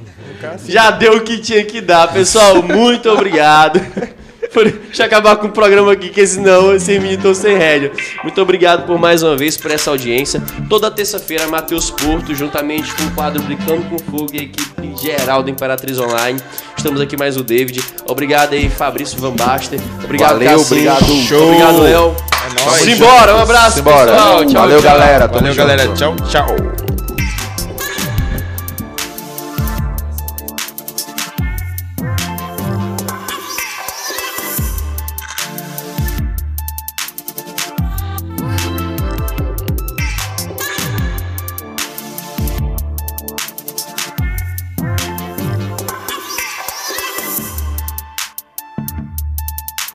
Já deu o que tinha que dar, pessoal. Muito obrigado. <laughs> Por- Deixa eu acabar com o programa aqui, que senão sem mim tô sem rédea. Muito obrigado por mais uma vez por essa audiência. Toda terça-feira, Matheus Porto, juntamente com o quadro Brincando com Fogo e a equipe geral do Imperatriz Online. Estamos aqui mais o David. Obrigado aí, Fabrício Van Basten. Obrigado, Valeu, Cassinho. obrigado. Show. Obrigado, Léo. É nóis. Simbora, um abraço, Simbora. pessoal. Tchau, Valeu, tchau. galera. Valeu, junto. galera. Tchau, tchau.